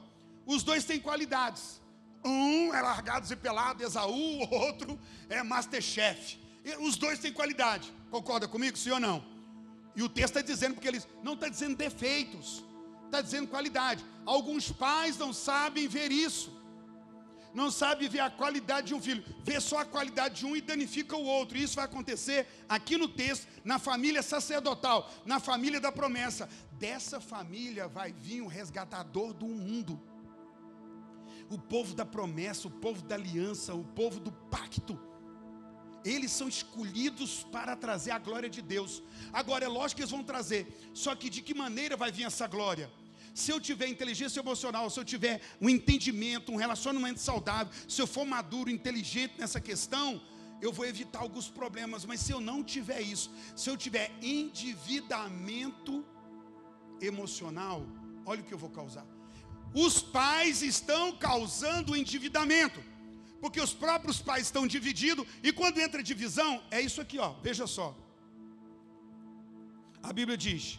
Os dois têm qualidades. Um é largados e pelado, Esaú, o outro é Masterchef. Os dois têm qualidade. Concorda comigo, sim ou não? E o texto está dizendo, porque eles não está dizendo defeitos, está dizendo qualidade. Alguns pais não sabem ver isso não sabe ver a qualidade de um filho, vê só a qualidade de um e danifica o outro. Isso vai acontecer aqui no texto, na família sacerdotal, na família da promessa. Dessa família vai vir o resgatador do mundo. O povo da promessa, o povo da aliança, o povo do pacto. Eles são escolhidos para trazer a glória de Deus. Agora é lógico que eles vão trazer, só que de que maneira vai vir essa glória? se eu tiver inteligência emocional, se eu tiver um entendimento, um relacionamento saudável, se eu for maduro, inteligente nessa questão, eu vou evitar alguns problemas. Mas se eu não tiver isso, se eu tiver endividamento emocional, olha o que eu vou causar. Os pais estão causando endividamento, porque os próprios pais estão divididos, e quando entra divisão, é isso aqui, ó, veja só. A Bíblia diz: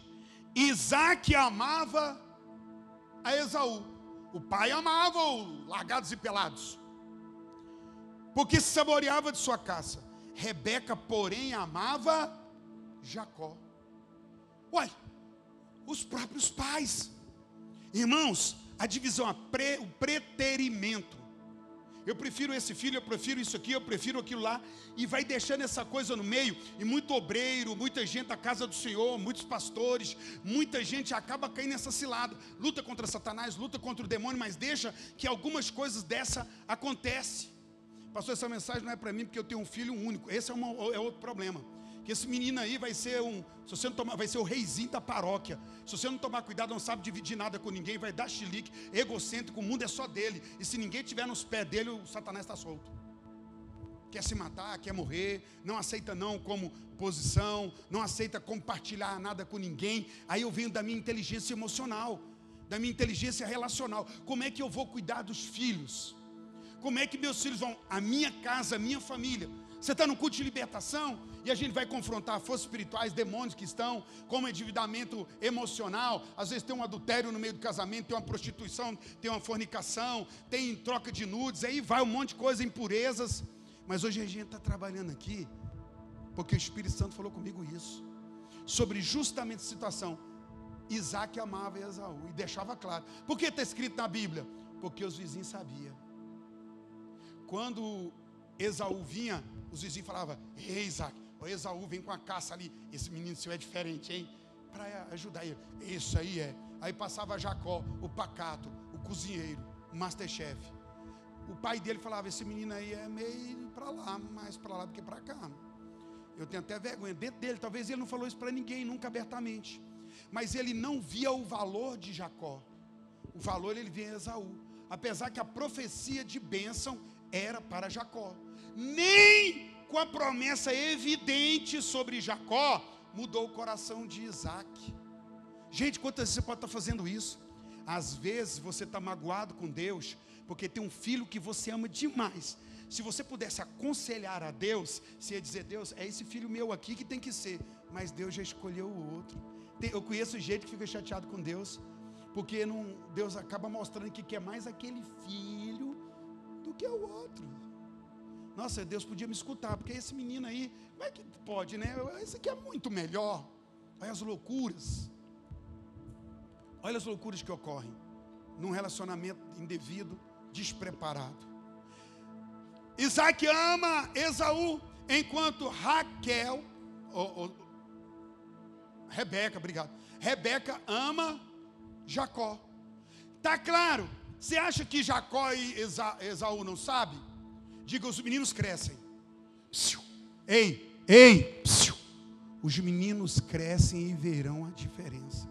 Isaac amava a Esaú. O pai amava o largados e pelados, porque se saboreava de sua caça. Rebeca, porém, amava Jacó. Uai, os próprios pais. Irmãos, a divisão, a pre, o preterimento. Eu prefiro esse filho, eu prefiro isso aqui, eu prefiro aquilo lá, e vai deixando essa coisa no meio, e muito obreiro, muita gente da casa do Senhor, muitos pastores, muita gente acaba caindo nessa cilada, luta contra Satanás, luta contra o demônio, mas deixa que algumas coisas dessa acontecem. Pastor, essa mensagem não é para mim porque eu tenho um filho único, esse é, uma, é outro problema. Que esse menino aí vai ser um, se você não tomar, vai ser o reizinho da paróquia. Se você não tomar cuidado, não sabe dividir nada com ninguém, vai dar chilique, egocêntrico, o mundo é só dele. E se ninguém tiver nos pés dele, o Satanás está solto. Quer se matar, quer morrer, não aceita não como posição, não aceita compartilhar nada com ninguém. Aí eu venho da minha inteligência emocional, da minha inteligência relacional. Como é que eu vou cuidar dos filhos? Como é que meus filhos vão? A minha casa, a minha família. Você está no culto de libertação e a gente vai confrontar forças espirituais, demônios que estão, como endividamento emocional. Às vezes tem um adultério no meio do casamento, tem uma prostituição, tem uma fornicação, tem troca de nudes, aí vai um monte de coisa, impurezas. Mas hoje a gente está trabalhando aqui, porque o Espírito Santo falou comigo isso, sobre justamente a situação. Isaac amava Esaú e deixava claro. Por que está escrito na Bíblia? Porque os vizinhos sabiam. Quando Esaú vinha, os vizinhos falavam: Ei, Isaac, o Esaú vem com a caça ali. Esse menino seu é diferente, hein? Para ajudar ele. Isso aí é. Aí passava Jacó, o pacato, o cozinheiro, o masterchef. O pai dele falava: Esse menino aí é meio para lá, mais para lá do que para cá. Eu tenho até vergonha dentro dele. Talvez ele não falou isso para ninguém, nunca abertamente. Mas ele não via o valor de Jacó. O valor ele via em Esaú. Apesar que a profecia de bênção era para Jacó. Nem com a promessa evidente sobre Jacó mudou o coração de Isaac. Gente, quantas vezes você pode estar fazendo isso? Às vezes você está magoado com Deus, porque tem um filho que você ama demais. Se você pudesse aconselhar a Deus, você ia dizer: Deus, é esse filho meu aqui que tem que ser. Mas Deus já escolheu o outro. Eu conheço gente que fica chateado com Deus, porque não, Deus acaba mostrando que quer mais aquele filho do que o outro. Nossa, Deus podia me escutar, porque esse menino aí, como é que pode, né? Esse aqui é muito melhor. Olha as loucuras. Olha as loucuras que ocorrem num relacionamento indevido, despreparado. Isaac ama Esaú, enquanto Raquel, Rebeca, obrigado. Rebeca ama Jacó. Tá claro? Você acha que Jacó e Esa, Esaú não sabem? Diga, os meninos crescem. Psiu. Ei, ei, psiu. os meninos crescem e verão a diferença.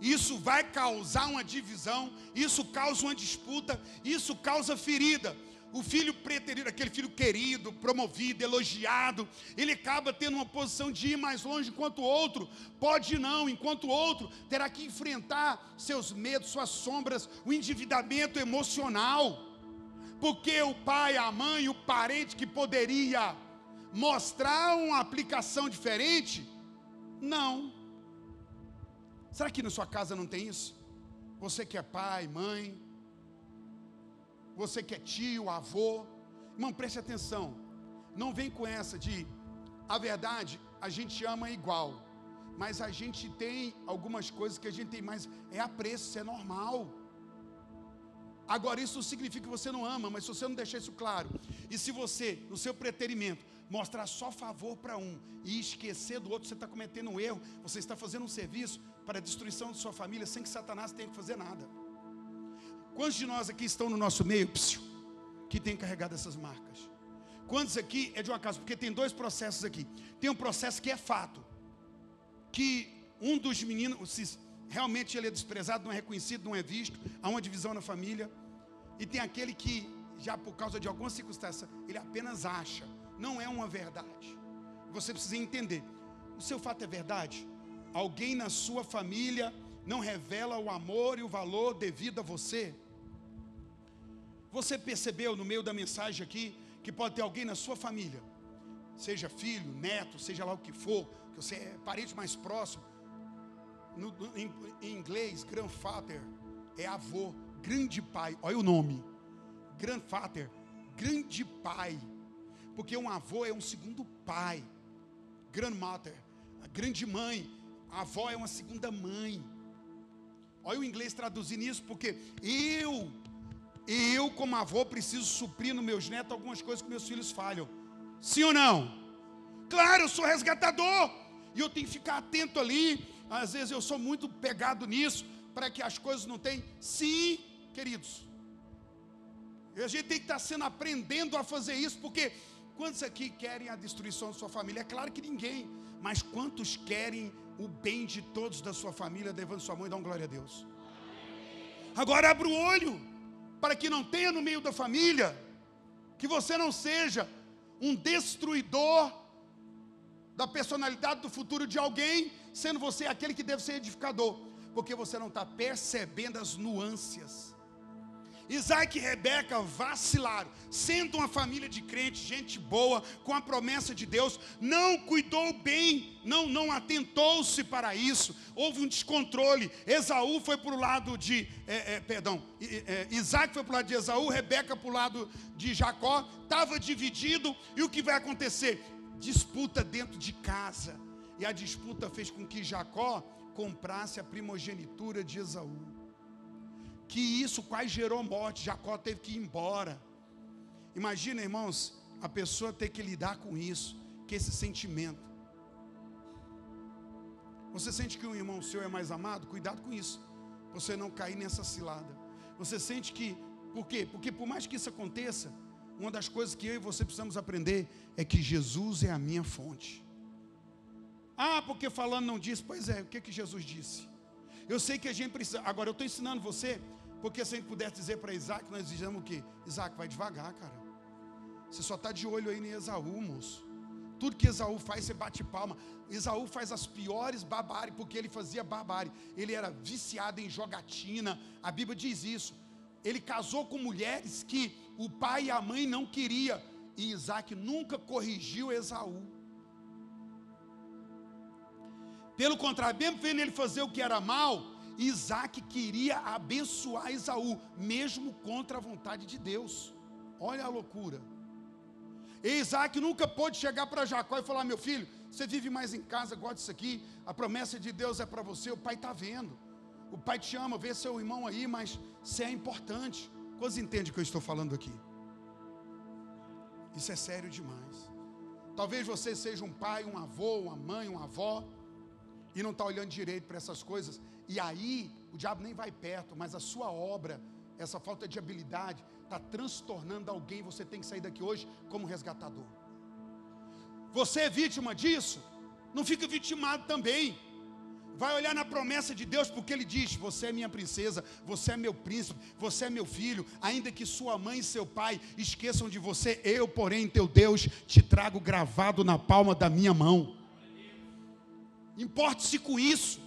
Isso vai causar uma divisão, isso causa uma disputa, isso causa ferida o filho preterido, aquele filho querido, promovido, elogiado, ele acaba tendo uma posição de ir mais longe, enquanto o outro pode não, enquanto o outro terá que enfrentar seus medos, suas sombras, o endividamento emocional. Porque o pai, a mãe, o parente que poderia mostrar uma aplicação diferente, não. Será que na sua casa não tem isso? Você que é pai, mãe, você que é tio, avô. Irmão, preste atenção. Não vem com essa de a verdade, a gente ama igual, mas a gente tem algumas coisas que a gente tem mais é apreço, isso é normal. Agora, isso significa que você não ama, mas se você não deixar isso claro, e se você, no seu preterimento, mostrar só favor para um e esquecer do outro, você está cometendo um erro, você está fazendo um serviço para a destruição de sua família sem que Satanás tenha que fazer nada. Quantos de nós aqui estão no nosso meio psiu, que tem carregado essas marcas? Quantos aqui é de uma casa? Porque tem dois processos aqui. Tem um processo que é fato, que um dos meninos, realmente ele é desprezado, não é reconhecido, não é visto, há uma divisão na família. E tem aquele que, já por causa de alguma circunstância, ele apenas acha, não é uma verdade. Você precisa entender: o seu fato é verdade? Alguém na sua família não revela o amor e o valor devido a você? Você percebeu no meio da mensagem aqui que pode ter alguém na sua família, seja filho, neto, seja lá o que for, que você é parente mais próximo. No, em, em inglês, grandfather é avô, grande pai, olha o nome, grandfather, grande pai, porque um avô é um segundo pai, grandmother, a grande mãe, a avó é uma segunda mãe. Olha o inglês traduzindo isso, porque eu eu, como avô, preciso suprir nos meus netos algumas coisas que meus filhos falham. Sim ou não? Claro, eu sou resgatador. E eu tenho que ficar atento ali. Às vezes eu sou muito pegado nisso, para que as coisas não tenham. Sim, queridos. A gente tem que estar sendo aprendendo a fazer isso, porque quantos aqui querem a destruição da sua família? É claro que ninguém. Mas quantos querem o bem de todos da sua família? Levando sua mão e um glória a Deus. Agora abra o olho, para que não tenha no meio da família, que você não seja um destruidor da personalidade do futuro de alguém, sendo você aquele que deve ser edificador, porque você não está percebendo as nuances. Isaac e Rebeca vacilaram, sendo uma família de crentes, gente boa, com a promessa de Deus, não cuidou bem, não, não atentou-se para isso, houve um descontrole. Esaú foi para o lado de, é, é, perdão, é, Isaac foi para o lado de Esaú, Rebeca para o lado de Jacó, estava dividido, e o que vai acontecer? Disputa dentro de casa, e a disputa fez com que Jacó comprasse a primogenitura de Esaú que isso quase gerou morte. Jacó teve que ir embora. Imagina, irmãos, a pessoa ter que lidar com isso, com esse sentimento. Você sente que um irmão seu é mais amado? Cuidado com isso. Você não cair nessa cilada. Você sente que, por quê? Porque por mais que isso aconteça, uma das coisas que eu e você precisamos aprender é que Jesus é a minha fonte. Ah, porque falando não disse, pois é, o que, que Jesus disse? Eu sei que a gente precisa. Agora, eu estou ensinando você porque se a gente pudesse dizer para Isaac, nós dizemos o quê? Isaac, vai devagar, cara. Você só está de olho aí em Esaú, moço. Tudo que Esaú faz, você bate palma. Esaú faz as piores barbáries, porque ele fazia barbárie. Ele era viciado em jogatina. A Bíblia diz isso. Ele casou com mulheres que o pai e a mãe não queria. E Isaac nunca corrigiu Esaú. Pelo contrário, mesmo vendo ele fazer o que era mal, Isaac queria abençoar Esaú, mesmo contra a vontade de Deus. Olha a loucura. E Isaac nunca pôde chegar para Jacó e falar: Meu filho, você vive mais em casa, gosta disso aqui, a promessa de Deus é para você, o pai está vendo. O pai te ama, vê seu irmão aí, mas você é importante. Quantos entendem o que eu estou falando aqui? Isso é sério demais. Talvez você seja um pai, um avô, uma mãe, uma avó, e não está olhando direito para essas coisas. E aí, o diabo nem vai perto, mas a sua obra, essa falta de habilidade, está transtornando alguém. Você tem que sair daqui hoje como resgatador. Você é vítima disso? Não fica vitimado também. Vai olhar na promessa de Deus, porque Ele diz: Você é minha princesa, você é meu príncipe, você é meu filho. Ainda que sua mãe e seu pai esqueçam de você, eu, porém, teu Deus, te trago gravado na palma da minha mão. Importe-se com isso.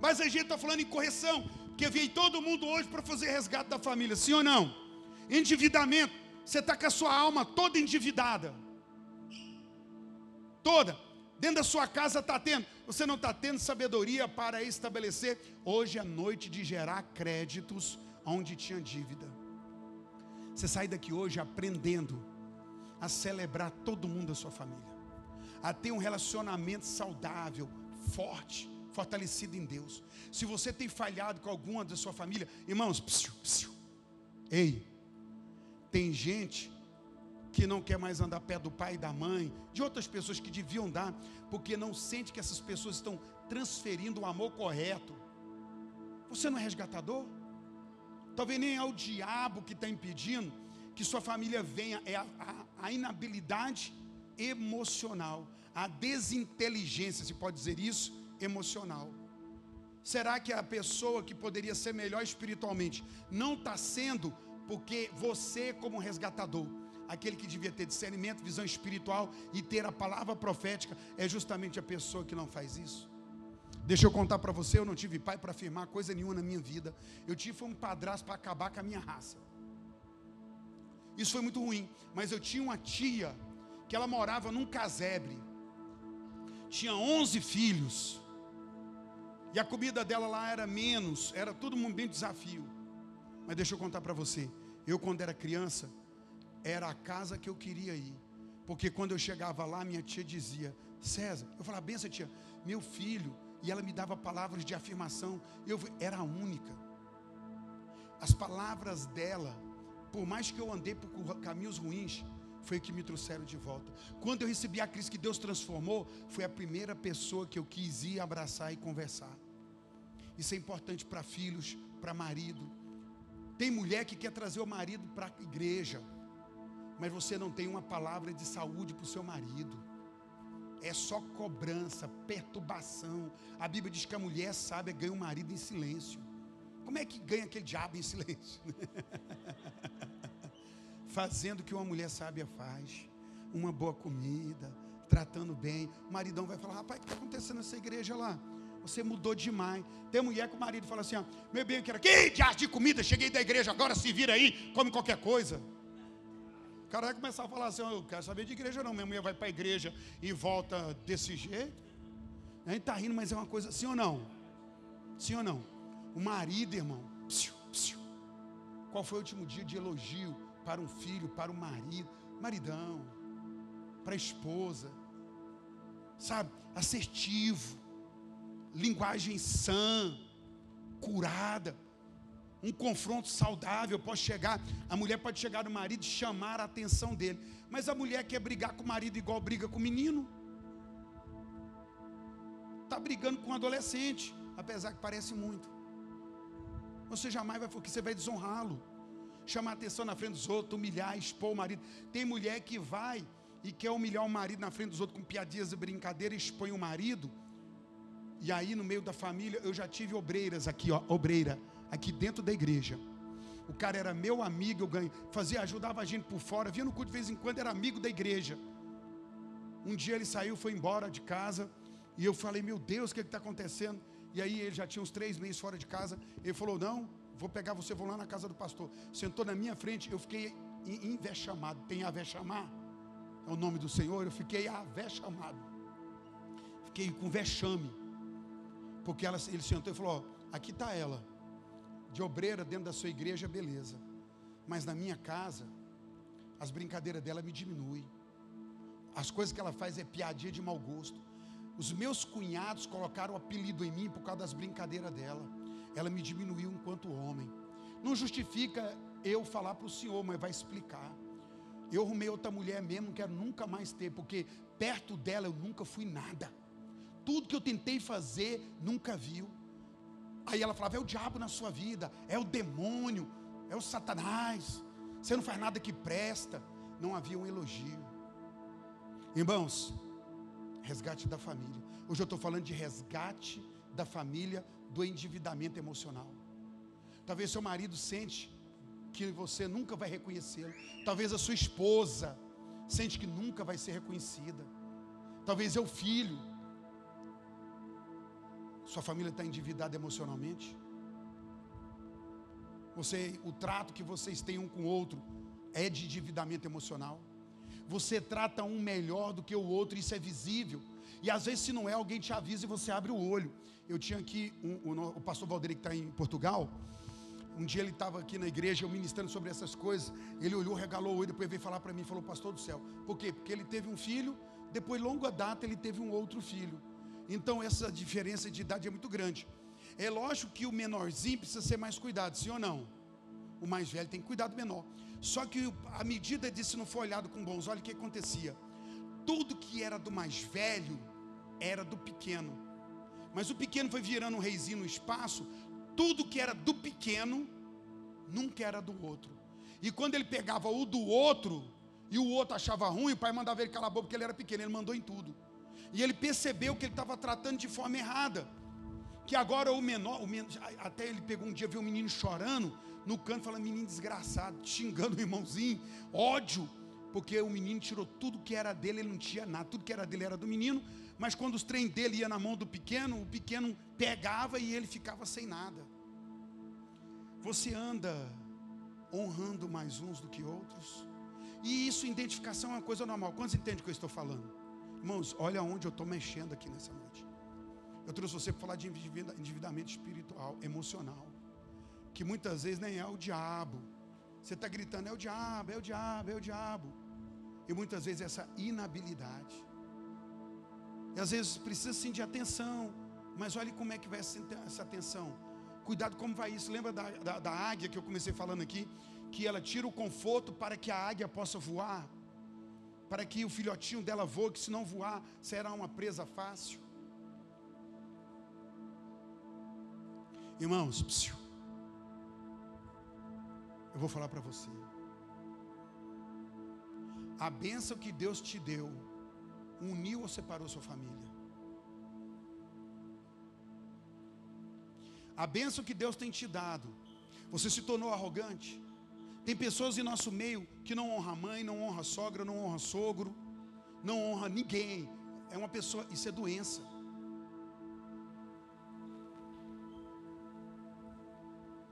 Mas a gente está falando em correção, porque veio todo mundo hoje para fazer resgate da família, sim ou não? Endividamento, você está com a sua alma toda endividada. Toda. Dentro da sua casa está tendo, você não está tendo sabedoria para estabelecer. Hoje é noite de gerar créditos onde tinha dívida. Você sai daqui hoje aprendendo a celebrar todo mundo da sua família, a ter um relacionamento saudável, forte, fortalecido em Deus. Se você tem falhado com alguma da sua família, irmãos, psiu, psiu, ei, tem gente que não quer mais andar perto do pai e da mãe, de outras pessoas que deviam dar, porque não sente que essas pessoas estão transferindo o amor correto. Você não é resgatador? Talvez nem é o diabo que está impedindo que sua família venha, é a, a, a inabilidade emocional, a desinteligência, se pode dizer isso, emocional. Será que a pessoa que poderia ser melhor espiritualmente não está sendo porque você, como resgatador, aquele que devia ter discernimento, visão espiritual e ter a palavra profética, é justamente a pessoa que não faz isso? Deixa eu contar para você, eu não tive pai para afirmar coisa nenhuma na minha vida. Eu tive um padrasto para acabar com a minha raça. Isso foi muito ruim, mas eu tinha uma tia que ela morava num casebre. Tinha 11 filhos. E a comida dela lá era menos, era tudo um bem desafio. Mas deixa eu contar para você. Eu, quando era criança, era a casa que eu queria ir. Porque quando eu chegava lá, minha tia dizia, César, eu falava, benção tia, meu filho, e ela me dava palavras de afirmação, eu era a única. As palavras dela, por mais que eu andei por caminhos ruins, foi o que me trouxeram de volta. Quando eu recebi a Cristo que Deus transformou, foi a primeira pessoa que eu quis ir abraçar e conversar. Isso é importante para filhos, para marido. Tem mulher que quer trazer o marido para a igreja, mas você não tem uma palavra de saúde para o seu marido. é só cobrança, perturbação. A Bíblia diz que a mulher sábia ganha o marido em silêncio. Como é que ganha aquele diabo em silêncio? Fazendo o que uma mulher sábia faz. Uma boa comida, tratando bem. O maridão vai falar: rapaz, o que está acontecendo nessa igreja lá? Você mudou demais. Tem mulher que o marido fala assim: ó, meu bem, eu quero que de comida, cheguei da igreja, agora se vira aí, come qualquer coisa. Cara vai começar a falar assim: eu quero saber de igreja não. Minha mulher vai para a igreja e volta desse jeito. A gente está rindo, mas é uma coisa, sim ou não? Sim ou não? O marido, irmão, psiu, psiu. qual foi o último dia de elogio para um filho, para o marido, maridão, para a esposa, sabe, assertivo, linguagem sã, curada, um confronto saudável. Pode chegar, a mulher pode chegar no marido e chamar a atenção dele, mas a mulher quer brigar com o marido igual briga com o menino. Está brigando com um adolescente, apesar que parece muito. Você jamais vai, porque você vai desonrá-lo, chamar a atenção na frente dos outros, humilhar, expor o marido. Tem mulher que vai e quer humilhar o marido na frente dos outros com piadinhas e brincadeira, expõe o marido e aí, no meio da família, eu já tive obreiras aqui, ó, obreira, aqui dentro da igreja. O cara era meu amigo, eu ganhei, fazia, ajudava a gente por fora, vinha no culto de vez em quando, era amigo da igreja. Um dia ele saiu, foi embora de casa, e eu falei, meu Deus, o que está acontecendo? E aí ele já tinha uns três meses fora de casa. Ele falou, não, vou pegar você, vou lá na casa do pastor. Sentou na minha frente, eu fiquei invexamado. Tem a chamar? É o nome do Senhor, eu fiquei chamado. Fiquei com vexame. Porque ela, ele sentou e falou: ó, aqui está ela, de obreira dentro da sua igreja, beleza. Mas na minha casa, as brincadeiras dela me diminuem. As coisas que ela faz é piadinha de mau gosto. Os meus cunhados colocaram o apelido em mim por causa das brincadeiras dela. Ela me diminuiu enquanto homem. Não justifica eu falar para o senhor, mas vai explicar. Eu arrumei outra mulher mesmo, quero nunca mais ter, porque perto dela eu nunca fui nada tudo que eu tentei fazer, nunca viu. Aí ela falava: é o diabo na sua vida, é o demônio, é o Satanás, você não faz nada que presta. Não havia um elogio. Irmãos, resgate da família. Hoje eu estou falando de resgate da família do endividamento emocional. Talvez seu marido sente que você nunca vai reconhecê-lo. Talvez a sua esposa sente que nunca vai ser reconhecida. Talvez é o filho sua família está endividada emocionalmente? Você, o trato que vocês têm um com o outro é de endividamento emocional? Você trata um melhor do que o outro, isso é visível. E às vezes, se não é, alguém te avisa e você abre o olho. Eu tinha aqui um, um, o pastor Valdir que está em Portugal. Um dia ele estava aqui na igreja, eu ministrando sobre essas coisas. Ele olhou, regalou o olho, depois veio falar para mim falou: Pastor do céu, por quê? Porque ele teve um filho, depois, longa data, ele teve um outro filho. Então essa diferença de idade é muito grande. É lógico que o menorzinho precisa ser mais cuidado, sim ou não? O mais velho tem que cuidar do menor. Só que a medida disso não foi olhado com bons olhos, o que acontecia? Tudo que era do mais velho era do pequeno. Mas o pequeno foi virando um reizinho no espaço, tudo que era do pequeno nunca era do outro. E quando ele pegava o do outro, e o outro achava ruim, o pai mandava ele calar a boca porque ele era pequeno, ele mandou em tudo. E ele percebeu que ele estava tratando de forma errada. Que agora o menor, o menor, até ele pegou um dia, viu um menino chorando no canto, falando, menino desgraçado, xingando o irmãozinho, ódio, porque o menino tirou tudo que era dele, ele não tinha nada, tudo que era dele era do menino, mas quando os trem dele ia na mão do pequeno, o pequeno pegava e ele ficava sem nada. Você anda honrando mais uns do que outros? E isso, identificação é uma coisa normal. Quantos entendem o que eu estou falando? Irmãos, olha onde eu estou mexendo aqui nessa noite. Eu trouxe você para falar de endividamento espiritual, emocional. Que muitas vezes nem é o diabo. Você está gritando, é o diabo, é o diabo, é o diabo. E muitas vezes essa inabilidade. E às vezes precisa sim de atenção. Mas olhe como é que vai essa atenção. Cuidado como vai isso. Lembra da, da, da águia que eu comecei falando aqui? Que ela tira o conforto para que a águia possa voar para que o filhotinho dela voe, que se não voar, será uma presa fácil. Irmãos, psiu, eu vou falar para você. A bênção que Deus te deu, uniu ou separou sua família? A bênção que Deus tem te dado, você se tornou arrogante? Tem pessoas em nosso meio que não honra a mãe, não honra a sogra, não honra sogro, não honra ninguém. É uma pessoa, isso é doença.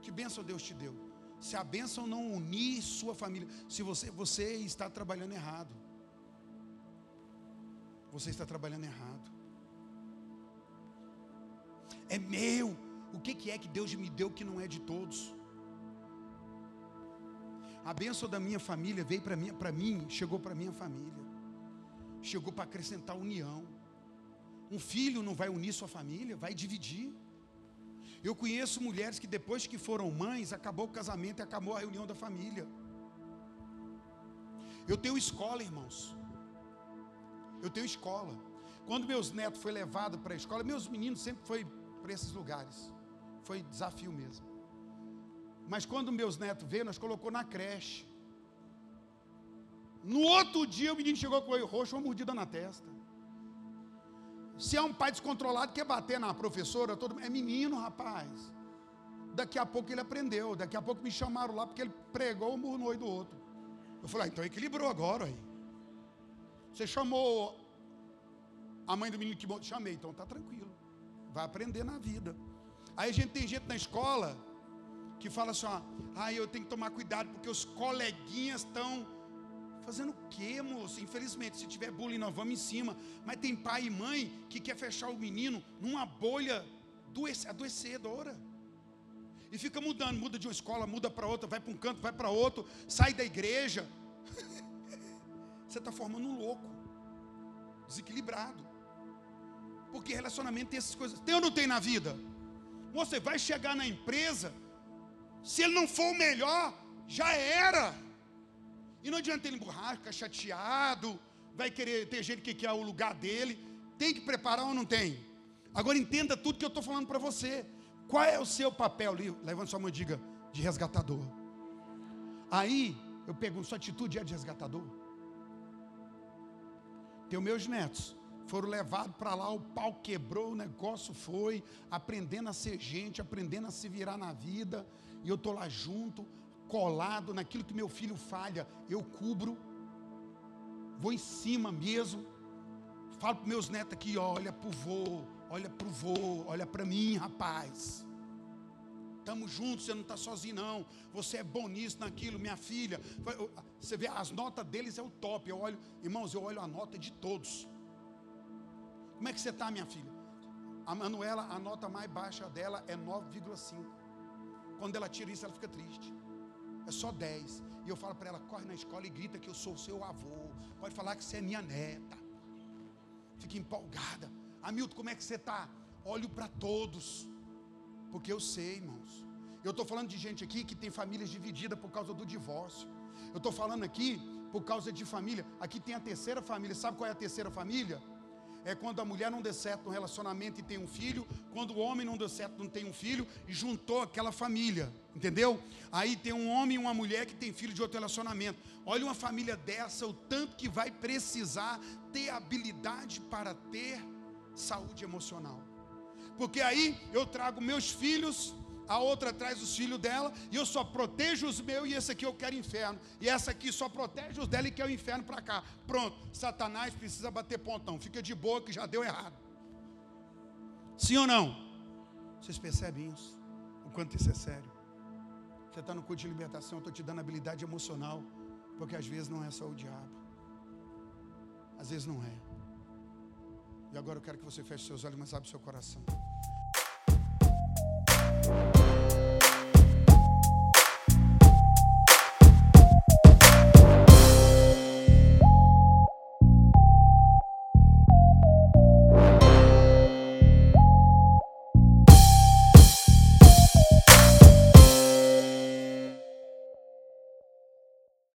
Que bênção Deus te deu. Se a bênção não unir sua família, se você, você está trabalhando errado. Você está trabalhando errado. É meu. O que, que é que Deus me deu que não é de todos? A bênção da minha família veio para mim, para mim, chegou para minha família. Chegou para acrescentar união. Um filho não vai unir sua família, vai dividir. Eu conheço mulheres que depois que foram mães, acabou o casamento e acabou a reunião da família. Eu tenho escola, irmãos. Eu tenho escola. Quando meus netos foram levados para a escola, meus meninos sempre foi para esses lugares. Foi desafio mesmo. Mas quando meus netos veio, nós colocou na creche. No outro dia o menino chegou com o olho roxo, uma mordida na testa. Se é um pai descontrolado, quer bater na professora, todo é menino, rapaz. Daqui a pouco ele aprendeu. Daqui a pouco me chamaram lá porque ele pregou murro no olho do outro. Eu falei, ah, então equilibrou agora aí. Você chamou a mãe do menino que chamei, então tá tranquilo. Vai aprender na vida. Aí a gente tem gente na escola que fala assim: ah, eu tenho que tomar cuidado porque os coleguinhas estão Fazendo o quê, moço? Infelizmente, se tiver bullying, nós vamos em cima. Mas tem pai e mãe que quer fechar o menino numa bolha adoecedora. E fica mudando, muda de uma escola, muda para outra, vai para um canto, vai para outro, sai da igreja. Você está formando um louco, desequilibrado. Porque relacionamento tem essas coisas. Tem ou não tem na vida? Você vai chegar na empresa, se ele não for o melhor, já era. E não adianta ele emburrar, ficar chateado, vai querer ter gente que quer o lugar dele. Tem que preparar ou não tem? Agora entenda tudo que eu estou falando para você. Qual é o seu papel? Levanta sua mão e diga, de resgatador. Aí, eu pergunto, sua atitude é de resgatador? Tem meus netos, foram levados para lá, o pau quebrou, o negócio foi, aprendendo a ser gente, aprendendo a se virar na vida, e eu estou lá junto, colado naquilo que meu filho falha, eu cubro, vou em cima mesmo. Falo para meus netos aqui, olha para o vô, olha para o vô, olha para mim, rapaz. Estamos juntos, você não está sozinho, não. Você é bom nisso, naquilo, minha filha. Você vê, as notas deles é o top. Eu olho, irmãos, eu olho a nota de todos. Como é que você está, minha filha? A Manuela, a nota mais baixa dela é 9,5. Quando ela tira isso, ela fica triste é só 10. E eu falo para ela: corre na escola e grita que eu sou seu avô. Pode falar que você é minha neta. Fica empolgada. Hamilton, como é que você está? Olho para todos. Porque eu sei, irmãos. Eu estou falando de gente aqui que tem famílias divididas por causa do divórcio. Eu estou falando aqui por causa de família. Aqui tem a terceira família. Sabe qual é a terceira família? É quando a mulher não deu certo no relacionamento e tem um filho, quando o homem não deu certo não tem um filho, e juntou aquela família, entendeu? Aí tem um homem e uma mulher que tem filho de outro relacionamento. Olha uma família dessa, o tanto que vai precisar ter habilidade para ter saúde emocional. Porque aí eu trago meus filhos a outra traz os filhos dela, e eu só protejo os meus, e esse aqui eu quero inferno, e essa aqui só protege os dela e quer o inferno para cá. Pronto, Satanás precisa bater pontão, fica de boa que já deu errado. Sim ou não? Vocês percebem isso? O quanto isso é sério? Você está no culto de libertação, eu estou te dando habilidade emocional, porque às vezes não é só o diabo, às vezes não é. E agora eu quero que você feche seus olhos, mas abre seu coração. you